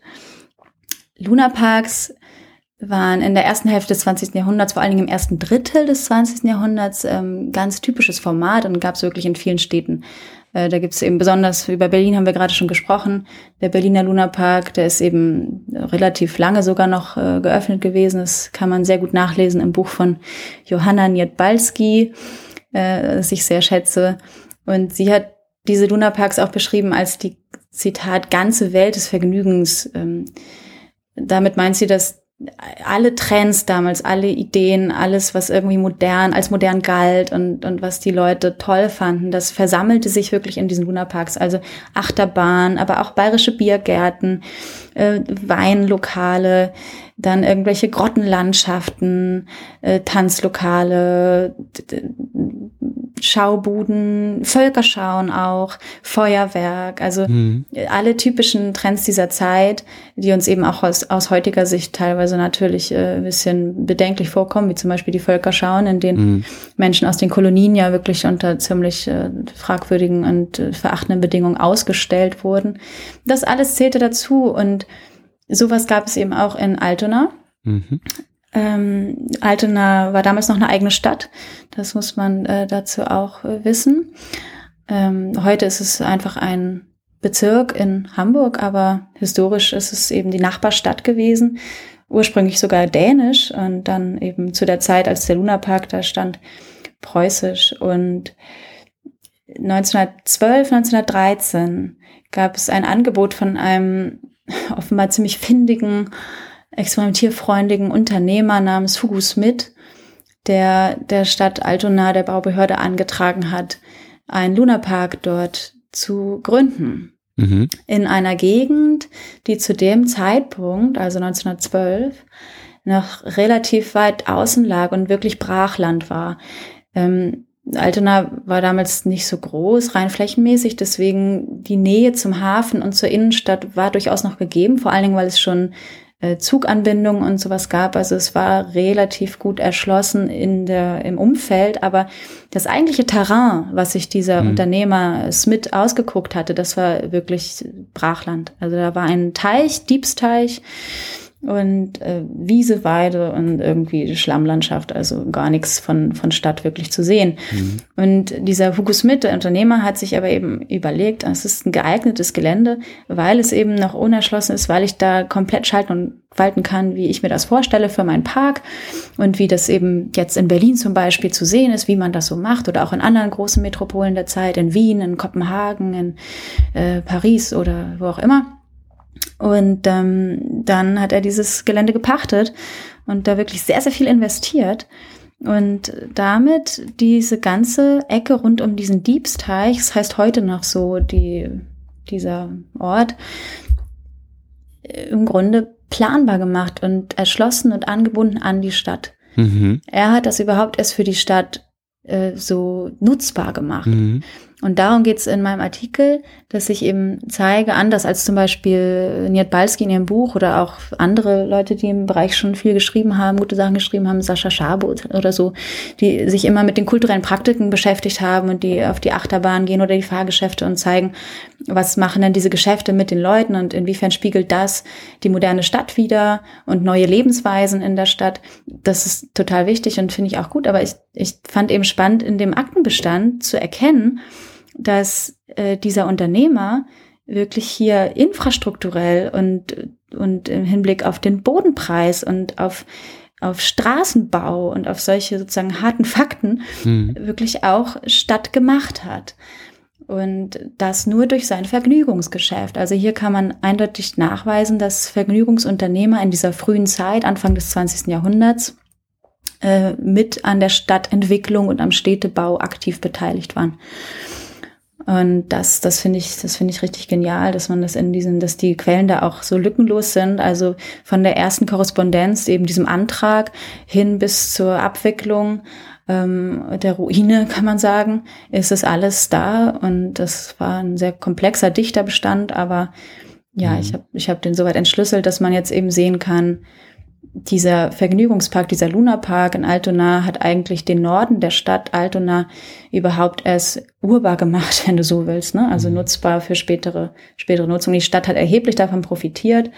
Lunaparks waren in der ersten Hälfte des 20. Jahrhunderts, vor allen Dingen im ersten Drittel des 20. Jahrhunderts, ähm, ganz typisches Format und gab es wirklich in vielen Städten. Äh, da gibt es eben besonders, über Berlin haben wir gerade schon gesprochen, der Berliner Lunapark, der ist eben relativ lange sogar noch äh, geöffnet gewesen. Das kann man sehr gut nachlesen im Buch von Johanna Niedbalski, äh, das ich sehr schätze. Und sie hat diese Lunaparks auch beschrieben als die, Zitat, ganze Welt des Vergnügens. Ähm, damit meint sie, dass alle Trends damals, alle Ideen, alles, was irgendwie modern, als modern galt und, und was die Leute toll fanden, das versammelte sich wirklich in diesen Lunaparks. Also Achterbahn, aber auch bayerische Biergärten, äh, Weinlokale, dann irgendwelche Grottenlandschaften, äh, Tanzlokale, Schaubuden, Völkerschauen auch, Feuerwerk, also Mhm. alle typischen Trends dieser Zeit, die uns eben auch aus, aus heutiger Sicht teilweise natürlich äh, ein bisschen bedenklich vorkommen, wie zum Beispiel die Völkerschauen, in denen Mhm. Menschen aus den Kolonien ja wirklich unter ziemlich äh, fragwürdigen und äh, verachtenden Bedingungen ausgestellt wurden. Das alles zählte dazu und sowas gab es eben auch in Altona. Mhm. Ähm, Altona war damals noch eine eigene Stadt. Das muss man äh, dazu auch äh, wissen. Ähm, heute ist es einfach ein Bezirk in Hamburg, aber historisch ist es eben die Nachbarstadt gewesen. Ursprünglich sogar dänisch und dann eben zu der Zeit, als der Lunapark da stand, preußisch. Und 1912, 1913 gab es ein Angebot von einem [LAUGHS] offenbar ziemlich findigen experimentierfreundlichen Unternehmer namens Hugo Smith, der der Stadt Altona, der Baubehörde angetragen hat, einen Lunapark dort zu gründen. Mhm. In einer Gegend, die zu dem Zeitpunkt, also 1912, noch relativ weit außen lag und wirklich Brachland war. Ähm, Altona war damals nicht so groß, rein flächenmäßig, deswegen die Nähe zum Hafen und zur Innenstadt war durchaus noch gegeben, vor allen Dingen, weil es schon äh, Zuganbindungen und sowas gab. Also es war relativ gut erschlossen in der, im Umfeld, aber das eigentliche Terrain, was sich dieser mhm. Unternehmer Smith ausgeguckt hatte, das war wirklich Brachland. Also da war ein Teich, Diebsteich, und äh, Wiese, Weide und irgendwie Schlammlandschaft, also gar nichts von, von Stadt wirklich zu sehen. Mhm. Und dieser Hugo Smith, der Unternehmer, hat sich aber eben überlegt, es ist ein geeignetes Gelände, weil es eben noch unerschlossen ist, weil ich da komplett schalten und walten kann, wie ich mir das vorstelle für meinen Park und wie das eben jetzt in Berlin zum Beispiel zu sehen ist, wie man das so macht oder auch in anderen großen Metropolen der Zeit, in Wien, in Kopenhagen, in äh, Paris oder wo auch immer. Und ähm, dann hat er dieses Gelände gepachtet und da wirklich sehr, sehr viel investiert. Und damit diese ganze Ecke rund um diesen Diebsteich, das heißt heute noch so die, dieser Ort, im Grunde planbar gemacht und erschlossen und angebunden an die Stadt. Mhm. Er hat das überhaupt erst für die Stadt äh, so nutzbar gemacht. Mhm. Und darum geht es in meinem Artikel, dass ich eben zeige, anders als zum Beispiel Niet Balski in ihrem Buch oder auch andere Leute, die im Bereich schon viel geschrieben haben, gute Sachen geschrieben haben, Sascha Schabo oder so, die sich immer mit den kulturellen Praktiken beschäftigt haben und die auf die Achterbahn gehen oder die Fahrgeschäfte und zeigen, was machen denn diese Geschäfte mit den Leuten und inwiefern spiegelt das die moderne Stadt wieder und neue Lebensweisen in der Stadt. Das ist total wichtig und finde ich auch gut, aber ich, ich fand eben spannend, in dem Aktenbestand zu erkennen, dass äh, dieser Unternehmer wirklich hier infrastrukturell und, und im Hinblick auf den Bodenpreis und auf, auf Straßenbau und auf solche sozusagen harten Fakten hm. wirklich auch Stadt gemacht hat. Und das nur durch sein Vergnügungsgeschäft. Also hier kann man eindeutig nachweisen, dass Vergnügungsunternehmer in dieser frühen Zeit, Anfang des 20. Jahrhunderts, äh, mit an der Stadtentwicklung und am Städtebau aktiv beteiligt waren. Und das, das finde ich, das finde ich richtig genial, dass man das in diesen, dass die Quellen da auch so lückenlos sind. Also von der ersten Korrespondenz, eben diesem Antrag hin bis zur Abwicklung ähm, der Ruine, [LAUGHS] kann man sagen, ist es alles da. Und das war ein sehr komplexer, dichter Bestand, aber ja, mhm. ich habe ich hab den soweit entschlüsselt, dass man jetzt eben sehen kann, dieser Vergnügungspark, dieser Lunapark in Altona hat eigentlich den Norden der Stadt Altona überhaupt erst urbar gemacht, [LAUGHS] wenn du so willst, ne? Also mhm. nutzbar für spätere, spätere Nutzung. Die Stadt hat erheblich davon profitiert.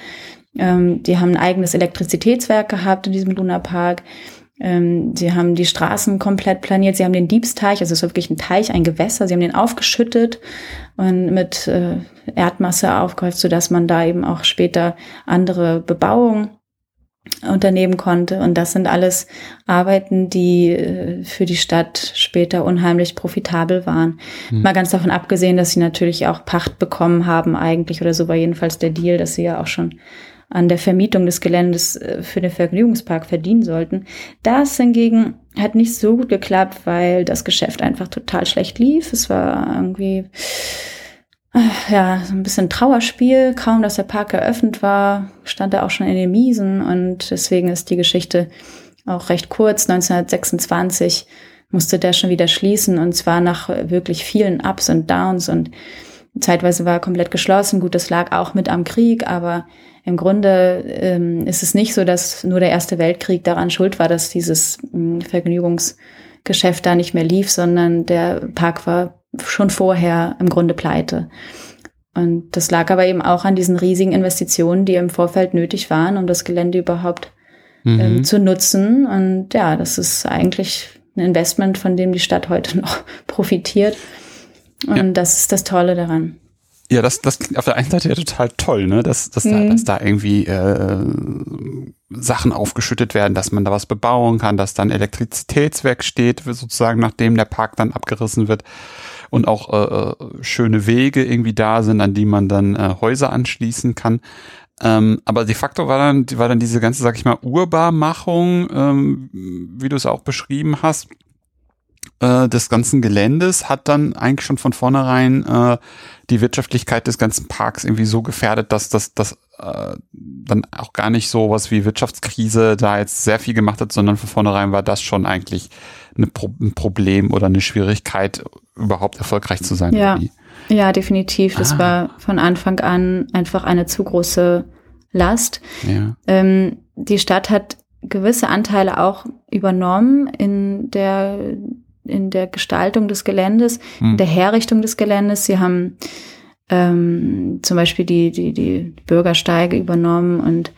Ähm, die haben ein eigenes Elektrizitätswerk gehabt in diesem Lunapark. Ähm, sie haben die Straßen komplett planiert. Sie haben den Diebsteich, also es ist wirklich ein Teich, ein Gewässer. Sie haben den aufgeschüttet und mit äh, Erdmasse aufgehäuft, sodass man da eben auch später andere Bebauung unternehmen konnte. Und das sind alles Arbeiten, die äh, für die Stadt später unheimlich profitabel waren. Hm. Mal ganz davon abgesehen, dass sie natürlich auch Pacht bekommen haben eigentlich, oder so war jedenfalls der Deal, dass sie ja auch schon an der Vermietung des Geländes äh, für den Vergnügungspark verdienen sollten. Das hingegen hat nicht so gut geklappt, weil das Geschäft einfach total schlecht lief. Es war irgendwie ja, so ein bisschen Trauerspiel. Kaum, dass der Park eröffnet war, stand er auch schon in den Miesen und deswegen ist die Geschichte auch recht kurz. 1926 musste der schon wieder schließen und zwar nach wirklich vielen Ups und Downs und zeitweise war er komplett geschlossen. Gut, das lag auch mit am Krieg, aber im Grunde ähm, ist es nicht so, dass nur der Erste Weltkrieg daran schuld war, dass dieses äh, Vergnügungsgeschäft da nicht mehr lief, sondern der Park war schon vorher im Grunde pleite. Und das lag aber eben auch an diesen riesigen Investitionen, die im Vorfeld nötig waren, um das Gelände überhaupt ähm, mhm. ähm, zu nutzen. Und ja, das ist eigentlich ein Investment, von dem die Stadt heute [LAUGHS] noch profitiert. Und ja. das ist das Tolle daran. Ja, das, das klingt auf der einen Seite ja total toll, ne? Dass, dass, mhm. da, dass da irgendwie äh, Sachen aufgeschüttet werden, dass man da was bebauen kann, dass dann Elektrizitätswerk steht, sozusagen, nachdem der Park dann abgerissen wird und auch äh, äh, schöne Wege irgendwie da sind, an die man dann äh, Häuser anschließen kann. Ähm, aber de facto war dann, war dann diese ganze, sag ich mal, Urbarmachung, ähm, wie du es auch beschrieben hast, äh, des ganzen Geländes hat dann eigentlich schon von vornherein äh, die Wirtschaftlichkeit des ganzen Parks irgendwie so gefährdet, dass das dass, äh, dann auch gar nicht so was wie Wirtschaftskrise da jetzt sehr viel gemacht hat, sondern von vornherein war das schon eigentlich eine Pro ein Problem oder eine Schwierigkeit, überhaupt erfolgreich zu sein. Ja, ja definitiv. Das ah. war von Anfang an einfach eine zu große Last. Ja. Ähm, die Stadt hat gewisse Anteile auch übernommen in der in der Gestaltung des Geländes, hm. in der Herrichtung des Geländes. Sie haben ähm, zum Beispiel die, die, die Bürgersteige übernommen und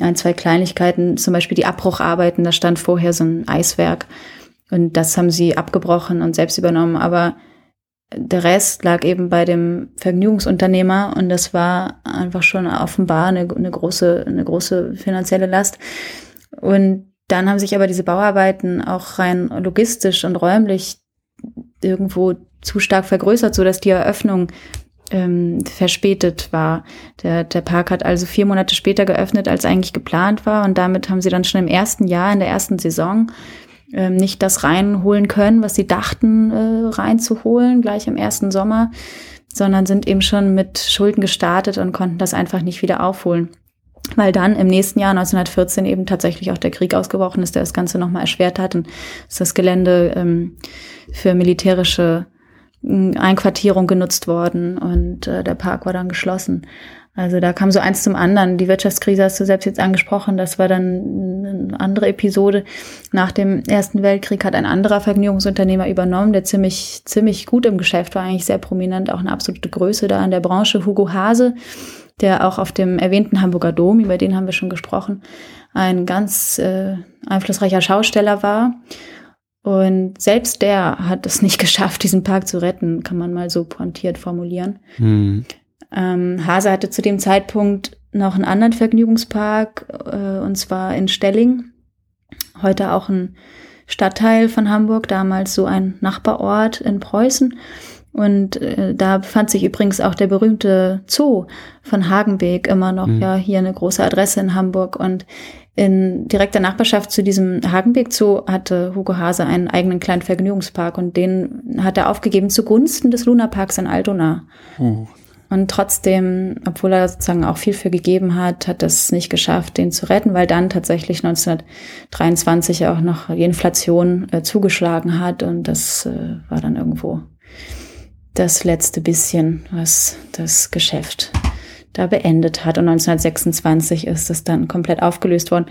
ein, zwei Kleinigkeiten, zum Beispiel die Abbrucharbeiten, da stand vorher so ein Eiswerk und das haben sie abgebrochen und selbst übernommen, aber der Rest lag eben bei dem Vergnügungsunternehmer und das war einfach schon offenbar eine, eine große, eine große finanzielle Last. Und dann haben sich aber diese Bauarbeiten auch rein logistisch und räumlich irgendwo zu stark vergrößert, so dass die Eröffnung ähm, verspätet war. Der, der Park hat also vier Monate später geöffnet, als eigentlich geplant war. Und damit haben sie dann schon im ersten Jahr, in der ersten Saison, ähm, nicht das reinholen können, was sie dachten äh, reinzuholen, gleich im ersten Sommer, sondern sind eben schon mit Schulden gestartet und konnten das einfach nicht wieder aufholen weil dann im nächsten Jahr 1914 eben tatsächlich auch der Krieg ausgebrochen ist, der das Ganze nochmal erschwert hat und ist das Gelände ähm, für militärische Einquartierung genutzt worden und äh, der Park war dann geschlossen. Also da kam so eins zum anderen. Die Wirtschaftskrise hast du selbst jetzt angesprochen. Das war dann eine andere Episode. Nach dem Ersten Weltkrieg hat ein anderer Vergnügungsunternehmer übernommen, der ziemlich, ziemlich gut im Geschäft war, eigentlich sehr prominent, auch eine absolute Größe da in der Branche, Hugo Hase der auch auf dem erwähnten Hamburger Dom, über den haben wir schon gesprochen, ein ganz äh, einflussreicher Schausteller war. Und selbst der hat es nicht [LAUGHS] geschafft, diesen Park zu retten, kann man mal so pointiert formulieren. Mhm. Ähm, Hase hatte zu dem Zeitpunkt noch einen anderen Vergnügungspark, äh, und zwar in Stelling. Heute auch ein Stadtteil von Hamburg, damals so ein Nachbarort in Preußen. Und äh, da befand sich übrigens auch der berühmte Zoo von Hagenbeek immer noch, mhm. ja, hier eine große Adresse in Hamburg. Und in direkter Nachbarschaft zu diesem Hagenbeek Zoo hatte Hugo Hase einen eigenen kleinen Vergnügungspark und den hat er aufgegeben zugunsten des Lunaparks in Altona. Uh. Und trotzdem, obwohl er sozusagen auch viel für gegeben hat, hat es nicht geschafft, den zu retten, weil dann tatsächlich 1923 auch noch die Inflation äh, zugeschlagen hat und das äh, war dann irgendwo das letzte bisschen, was das Geschäft da beendet hat. Und 1926 ist es dann komplett aufgelöst worden.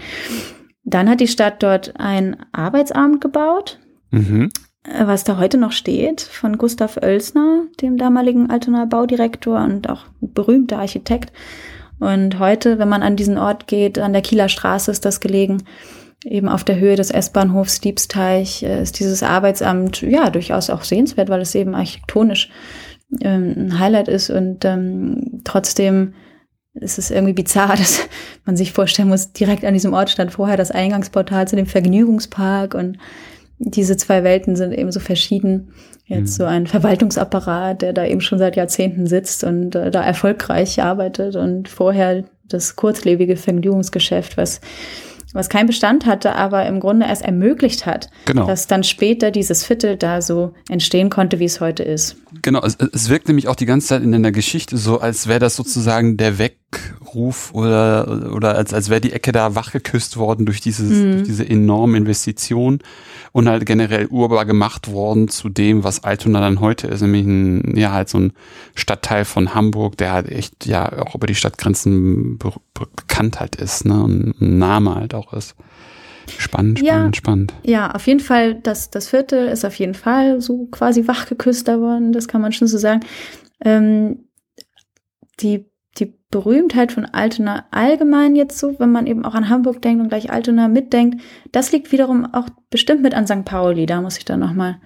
Dann hat die Stadt dort ein Arbeitsamt gebaut, mhm. Was da heute noch steht, von Gustav Oelsner, dem damaligen Altonaer Baudirektor und auch berühmter Architekt. Und heute, wenn man an diesen Ort geht, an der Kieler Straße ist das gelegen, eben auf der Höhe des S-Bahnhofs Diebsteich äh, ist dieses Arbeitsamt ja durchaus auch sehenswert, weil es eben architektonisch ähm, ein Highlight ist und ähm, trotzdem ist es irgendwie bizarr, [LAUGHS] dass man sich vorstellen muss, direkt an diesem Ort stand vorher das Eingangsportal zu dem Vergnügungspark und diese zwei Welten sind eben so verschieden. Jetzt mhm. so ein Verwaltungsapparat, der da eben schon seit Jahrzehnten sitzt und äh, da erfolgreich arbeitet und vorher das kurzlebige Vergnügungsgeschäft, was was keinen Bestand hatte, aber im Grunde erst ermöglicht hat, genau. dass dann später dieses Viertel da so entstehen konnte, wie es heute ist. Genau, es, es wirkt nämlich auch die ganze Zeit in der Geschichte so, als wäre das sozusagen der Weckruf oder, oder als, als wäre die Ecke da wachgeküsst worden durch, dieses, mhm. durch diese enorme Investition und halt generell urbar gemacht worden zu dem, was Altona dann heute ist, nämlich ein, ja, halt so ein Stadtteil von Hamburg, der halt echt ja auch über die Stadtgrenzen be bekannt halt ist, ne, und ein Name halt auch ist. Spannend, spannend, ja, spannend. Ja, auf jeden Fall, das, das Viertel ist auf jeden Fall so quasi wachgeküsst worden, das kann man schon so sagen. Ähm, die Berühmtheit von Altona allgemein jetzt so, wenn man eben auch an Hamburg denkt und gleich Altona mitdenkt, das liegt wiederum auch bestimmt mit an St. Pauli. Da muss ich dann noch mal ein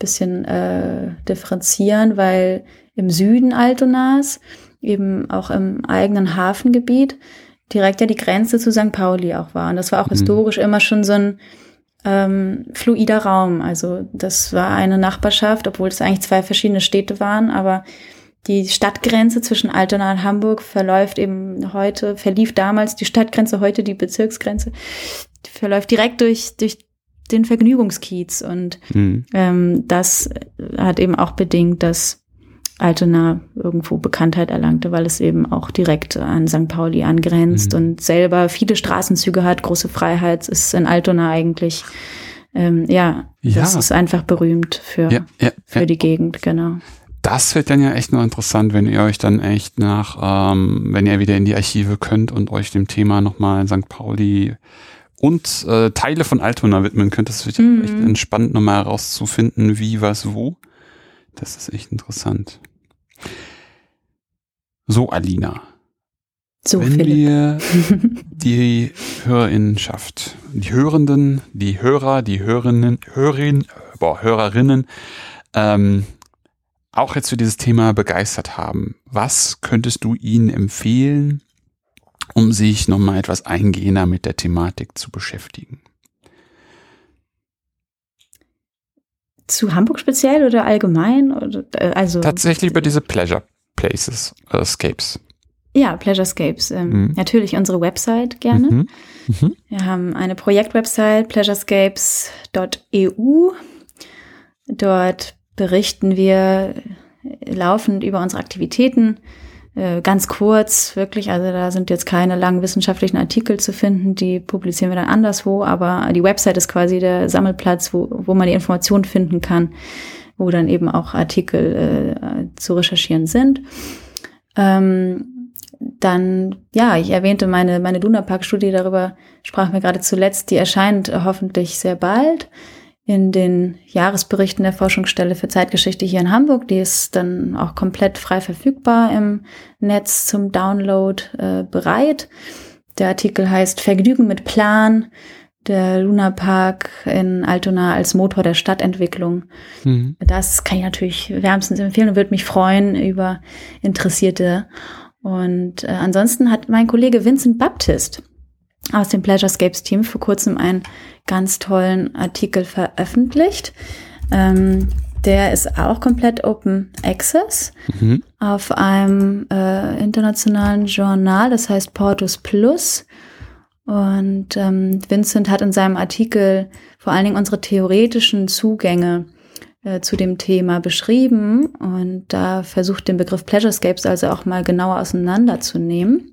bisschen äh, differenzieren, weil im Süden Altonas, eben auch im eigenen Hafengebiet, direkt ja die Grenze zu St. Pauli auch war. Und das war auch mhm. historisch immer schon so ein ähm, fluider Raum. Also das war eine Nachbarschaft, obwohl es eigentlich zwei verschiedene Städte waren, aber die Stadtgrenze zwischen Altona und Hamburg verläuft eben heute, verlief damals die Stadtgrenze, heute die Bezirksgrenze, die verläuft direkt durch, durch den Vergnügungskiez. Und mhm. ähm, das hat eben auch bedingt, dass Altona irgendwo Bekanntheit erlangte, weil es eben auch direkt an St. Pauli angrenzt mhm. und selber viele Straßenzüge hat, große Freiheit ist in Altona eigentlich. Ähm, ja, ja, das ist einfach berühmt für, ja, ja, für die Gegend, genau. Das wird dann ja echt nur interessant, wenn ihr euch dann echt nach, ähm, wenn ihr wieder in die Archive könnt und euch dem Thema nochmal in St. Pauli und äh, Teile von Altona widmen könnt. Das wird mhm. echt entspannt, nochmal herauszufinden, wie, was, wo. Das ist echt interessant. So, Alina. So, Wenn Philipp. wir [LAUGHS] die Hörerinnenschaft, die Hörenden, die Hörer, die Hörerinnen, Hörerin, boah, Hörerinnen, ähm, auch jetzt für dieses Thema begeistert haben, was könntest du ihnen empfehlen, um sich nochmal etwas eingehender mit der Thematik zu beschäftigen? Zu Hamburg speziell oder allgemein? Äh, also Tatsächlich über diese Pleasure Places, äh, Escapes. Ja, Pleasurescapes. Ähm, mhm. Natürlich unsere Website gerne. Mhm. Mhm. Wir haben eine Projektwebsite, pleasurescapes.eu. Dort berichten wir laufend über unsere Aktivitäten. Äh, ganz kurz, wirklich, also da sind jetzt keine langen wissenschaftlichen Artikel zu finden, die publizieren wir dann anderswo, aber die Website ist quasi der Sammelplatz, wo, wo man die Informationen finden kann, wo dann eben auch Artikel äh, zu recherchieren sind. Ähm, dann, ja, ich erwähnte meine, meine Luna Park Studie, darüber sprachen wir gerade zuletzt, die erscheint hoffentlich sehr bald in den Jahresberichten der Forschungsstelle für Zeitgeschichte hier in Hamburg. Die ist dann auch komplett frei verfügbar im Netz zum Download äh, bereit. Der Artikel heißt Vergnügen mit Plan, der Lunapark in Altona als Motor der Stadtentwicklung. Mhm. Das kann ich natürlich wärmstens empfehlen und würde mich freuen über Interessierte. Und äh, ansonsten hat mein Kollege Vincent Baptist aus dem Pleasurescapes Team vor kurzem einen ganz tollen Artikel veröffentlicht. Ähm, der ist auch komplett Open Access mhm. auf einem äh, internationalen Journal, das heißt Portus Plus. Und ähm, Vincent hat in seinem Artikel vor allen Dingen unsere theoretischen Zugänge äh, zu dem Thema beschrieben und da versucht den Begriff Pleasurescapes also auch mal genauer auseinanderzunehmen.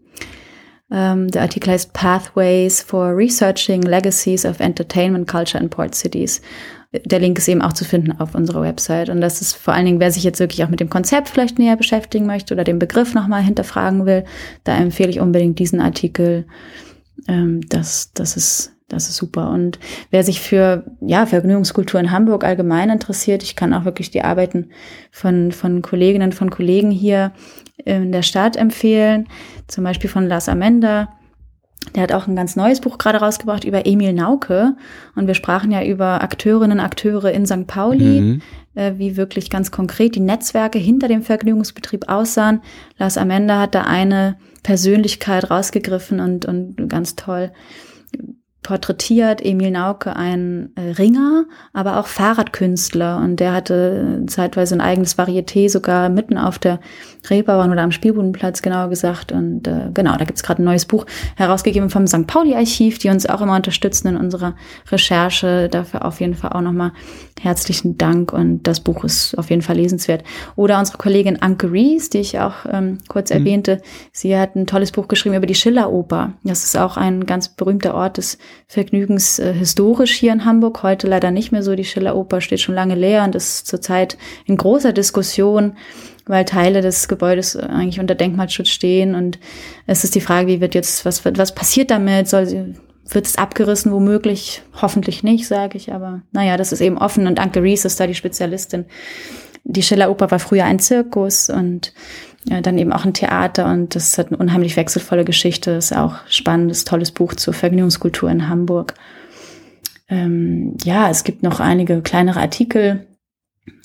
Ähm, der Artikel heißt Pathways for Researching Legacies of Entertainment Culture in Port Cities. Der Link ist eben auch zu finden auf unserer Website. Und das ist vor allen Dingen, wer sich jetzt wirklich auch mit dem Konzept vielleicht näher beschäftigen möchte oder den Begriff nochmal hinterfragen will, da empfehle ich unbedingt diesen Artikel. Ähm, das, das ist das ist super. Und wer sich für ja, Vergnügungskultur in Hamburg allgemein interessiert, ich kann auch wirklich die Arbeiten von, von Kolleginnen, von Kollegen hier in der Stadt empfehlen. Zum Beispiel von Lars Amenda. Der hat auch ein ganz neues Buch gerade rausgebracht über Emil Nauke. Und wir sprachen ja über Akteurinnen, Akteure in St. Pauli, mhm. äh, wie wirklich ganz konkret die Netzwerke hinter dem Vergnügungsbetrieb aussahen. Lars Amenda hat da eine Persönlichkeit rausgegriffen und, und ganz toll porträtiert Emil Nauke ein äh, Ringer, aber auch Fahrradkünstler und der hatte zeitweise ein eigenes Varieté sogar mitten auf der Reeperbahn oder am Spielbudenplatz genauer gesagt und äh, genau, da gibt's gerade ein neues Buch herausgegeben vom St. Pauli Archiv, die uns auch immer unterstützen in unserer Recherche. Dafür auf jeden Fall auch nochmal herzlichen Dank und das Buch ist auf jeden Fall lesenswert. Oder unsere Kollegin Anke Rees, die ich auch ähm, kurz mhm. erwähnte, sie hat ein tolles Buch geschrieben über die Schilleroper. Das ist auch ein ganz berühmter Ort des Vergnügens äh, historisch hier in Hamburg. Heute leider nicht mehr so. Die Schilleroper steht schon lange leer und ist zurzeit in großer Diskussion, weil Teile des Gebäudes eigentlich unter Denkmalschutz stehen. Und es ist die Frage, wie wird jetzt, was, was passiert damit? Soll wird es abgerissen, womöglich? Hoffentlich nicht, sage ich. Aber naja, das ist eben offen. Und Anke Rees ist da die Spezialistin. Die Schilleroper war früher ein Zirkus und ja, dann eben auch ein Theater und das hat eine unheimlich wechselvolle Geschichte. Ist auch spannendes, tolles Buch zur Vergnügungskultur in Hamburg. Ähm, ja, es gibt noch einige kleinere Artikel,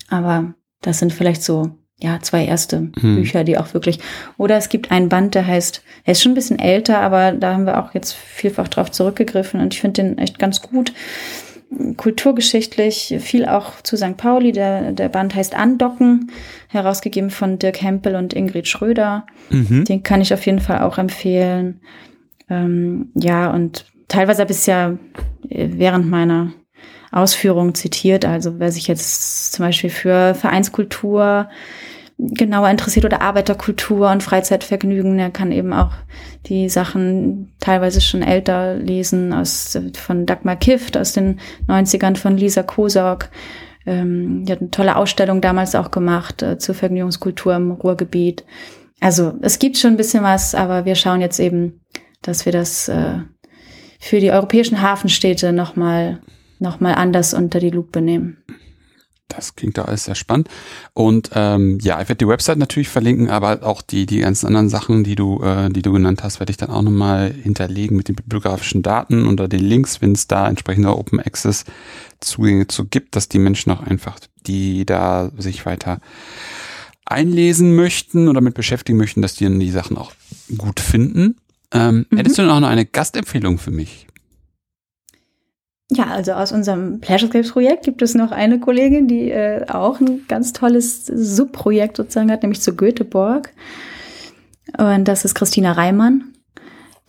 aber das sind vielleicht so ja zwei erste hm. Bücher, die auch wirklich. Oder es gibt einen Band, der heißt, er ist schon ein bisschen älter, aber da haben wir auch jetzt vielfach drauf zurückgegriffen und ich finde den echt ganz gut kulturgeschichtlich viel auch zu St. Pauli. Der, der Band heißt Andocken, herausgegeben von Dirk Hempel und Ingrid Schröder. Mhm. Den kann ich auf jeden Fall auch empfehlen. Ähm, ja, und teilweise habe ich es ja während meiner Ausführungen zitiert. Also wer sich jetzt zum Beispiel für Vereinskultur genauer interessiert oder Arbeiterkultur und Freizeitvergnügen, der kann eben auch die Sachen teilweise schon älter lesen aus von Dagmar Kift aus den 90ern von Lisa Kosok. Ähm, die hat eine tolle Ausstellung damals auch gemacht äh, zur Vergnügungskultur im Ruhrgebiet. Also es gibt schon ein bisschen was, aber wir schauen jetzt eben, dass wir das äh, für die europäischen Hafenstädte nochmal noch mal anders unter die Lupe nehmen. Das klingt da alles sehr spannend. Und ähm, ja, ich werde die Website natürlich verlinken, aber auch die, die ganzen anderen Sachen, die du, äh, die du genannt hast, werde ich dann auch nochmal hinterlegen mit den bibliografischen Daten oder den Links, wenn es da entsprechende Open Access Zugänge zu gibt, dass die Menschen auch einfach, die da sich weiter einlesen möchten oder damit beschäftigen möchten, dass die dann die Sachen auch gut finden. Ähm, mhm. Hättest du noch eine Gastempfehlung für mich? Ja, also aus unserem Pleasurescapes-Projekt gibt es noch eine Kollegin, die äh, auch ein ganz tolles Subprojekt sozusagen hat, nämlich zu Göteborg. Und das ist Christina Reimann.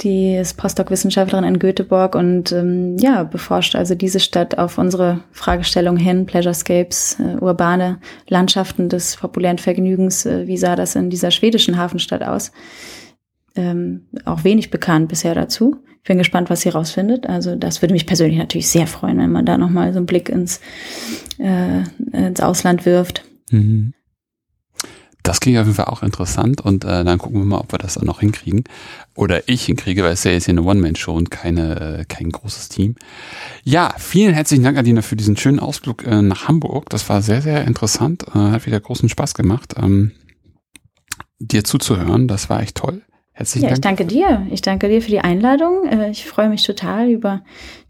Die ist Postdoc-Wissenschaftlerin in Göteborg und ähm, ja, beforscht also diese Stadt auf unsere Fragestellung hin, Pleasurescapes, äh, urbane Landschaften des populären Vergnügens. Äh, wie sah das in dieser schwedischen Hafenstadt aus? Ähm, auch wenig bekannt bisher dazu. Ich bin gespannt, was sie rausfindet. Also das würde mich persönlich natürlich sehr freuen, wenn man da nochmal so einen Blick ins, äh, ins Ausland wirft. Mhm. Das klingt auf jeden Fall auch interessant und äh, dann gucken wir mal, ob wir das dann noch hinkriegen. Oder ich hinkriege, weil es ja jetzt hier eine One-Man-Show und keine, äh, kein großes Team. Ja, vielen herzlichen Dank, Adina, für diesen schönen Ausflug äh, nach Hamburg. Das war sehr, sehr interessant. Äh, hat wieder großen Spaß gemacht, ähm, dir zuzuhören. Das war echt toll. Herzlichen ja, Dank. ich danke dir. Ich danke dir für die Einladung. Äh, ich freue mich total über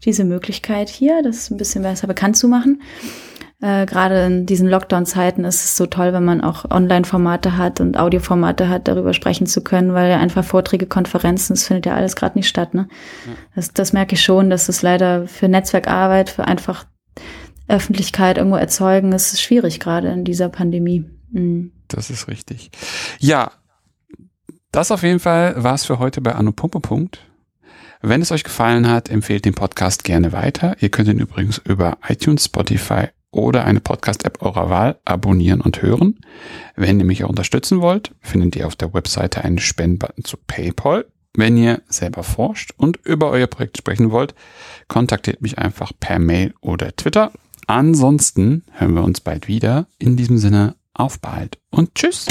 diese Möglichkeit hier, das ein bisschen besser bekannt zu machen. Äh, gerade in diesen Lockdown-Zeiten ist es so toll, wenn man auch Online-Formate hat und Audioformate hat, darüber sprechen zu können, weil ja einfach Vorträge, Konferenzen, das findet ja alles gerade nicht statt. Ne? Ja. Das, das merke ich schon, dass es leider für Netzwerkarbeit, für einfach Öffentlichkeit irgendwo erzeugen, ist schwierig gerade in dieser Pandemie. Mhm. Das ist richtig. Ja, das auf jeden Fall war es für heute bei Anno Punkt. Wenn es euch gefallen hat, empfehlt den Podcast gerne weiter. Ihr könnt ihn übrigens über iTunes, Spotify oder eine Podcast-App eurer Wahl abonnieren und hören. Wenn ihr mich auch unterstützen wollt, findet ihr auf der Webseite einen Spendenbutton zu PayPal. Wenn ihr selber forscht und über euer Projekt sprechen wollt, kontaktiert mich einfach per Mail oder Twitter. Ansonsten hören wir uns bald wieder. In diesem Sinne, auf bald und tschüss.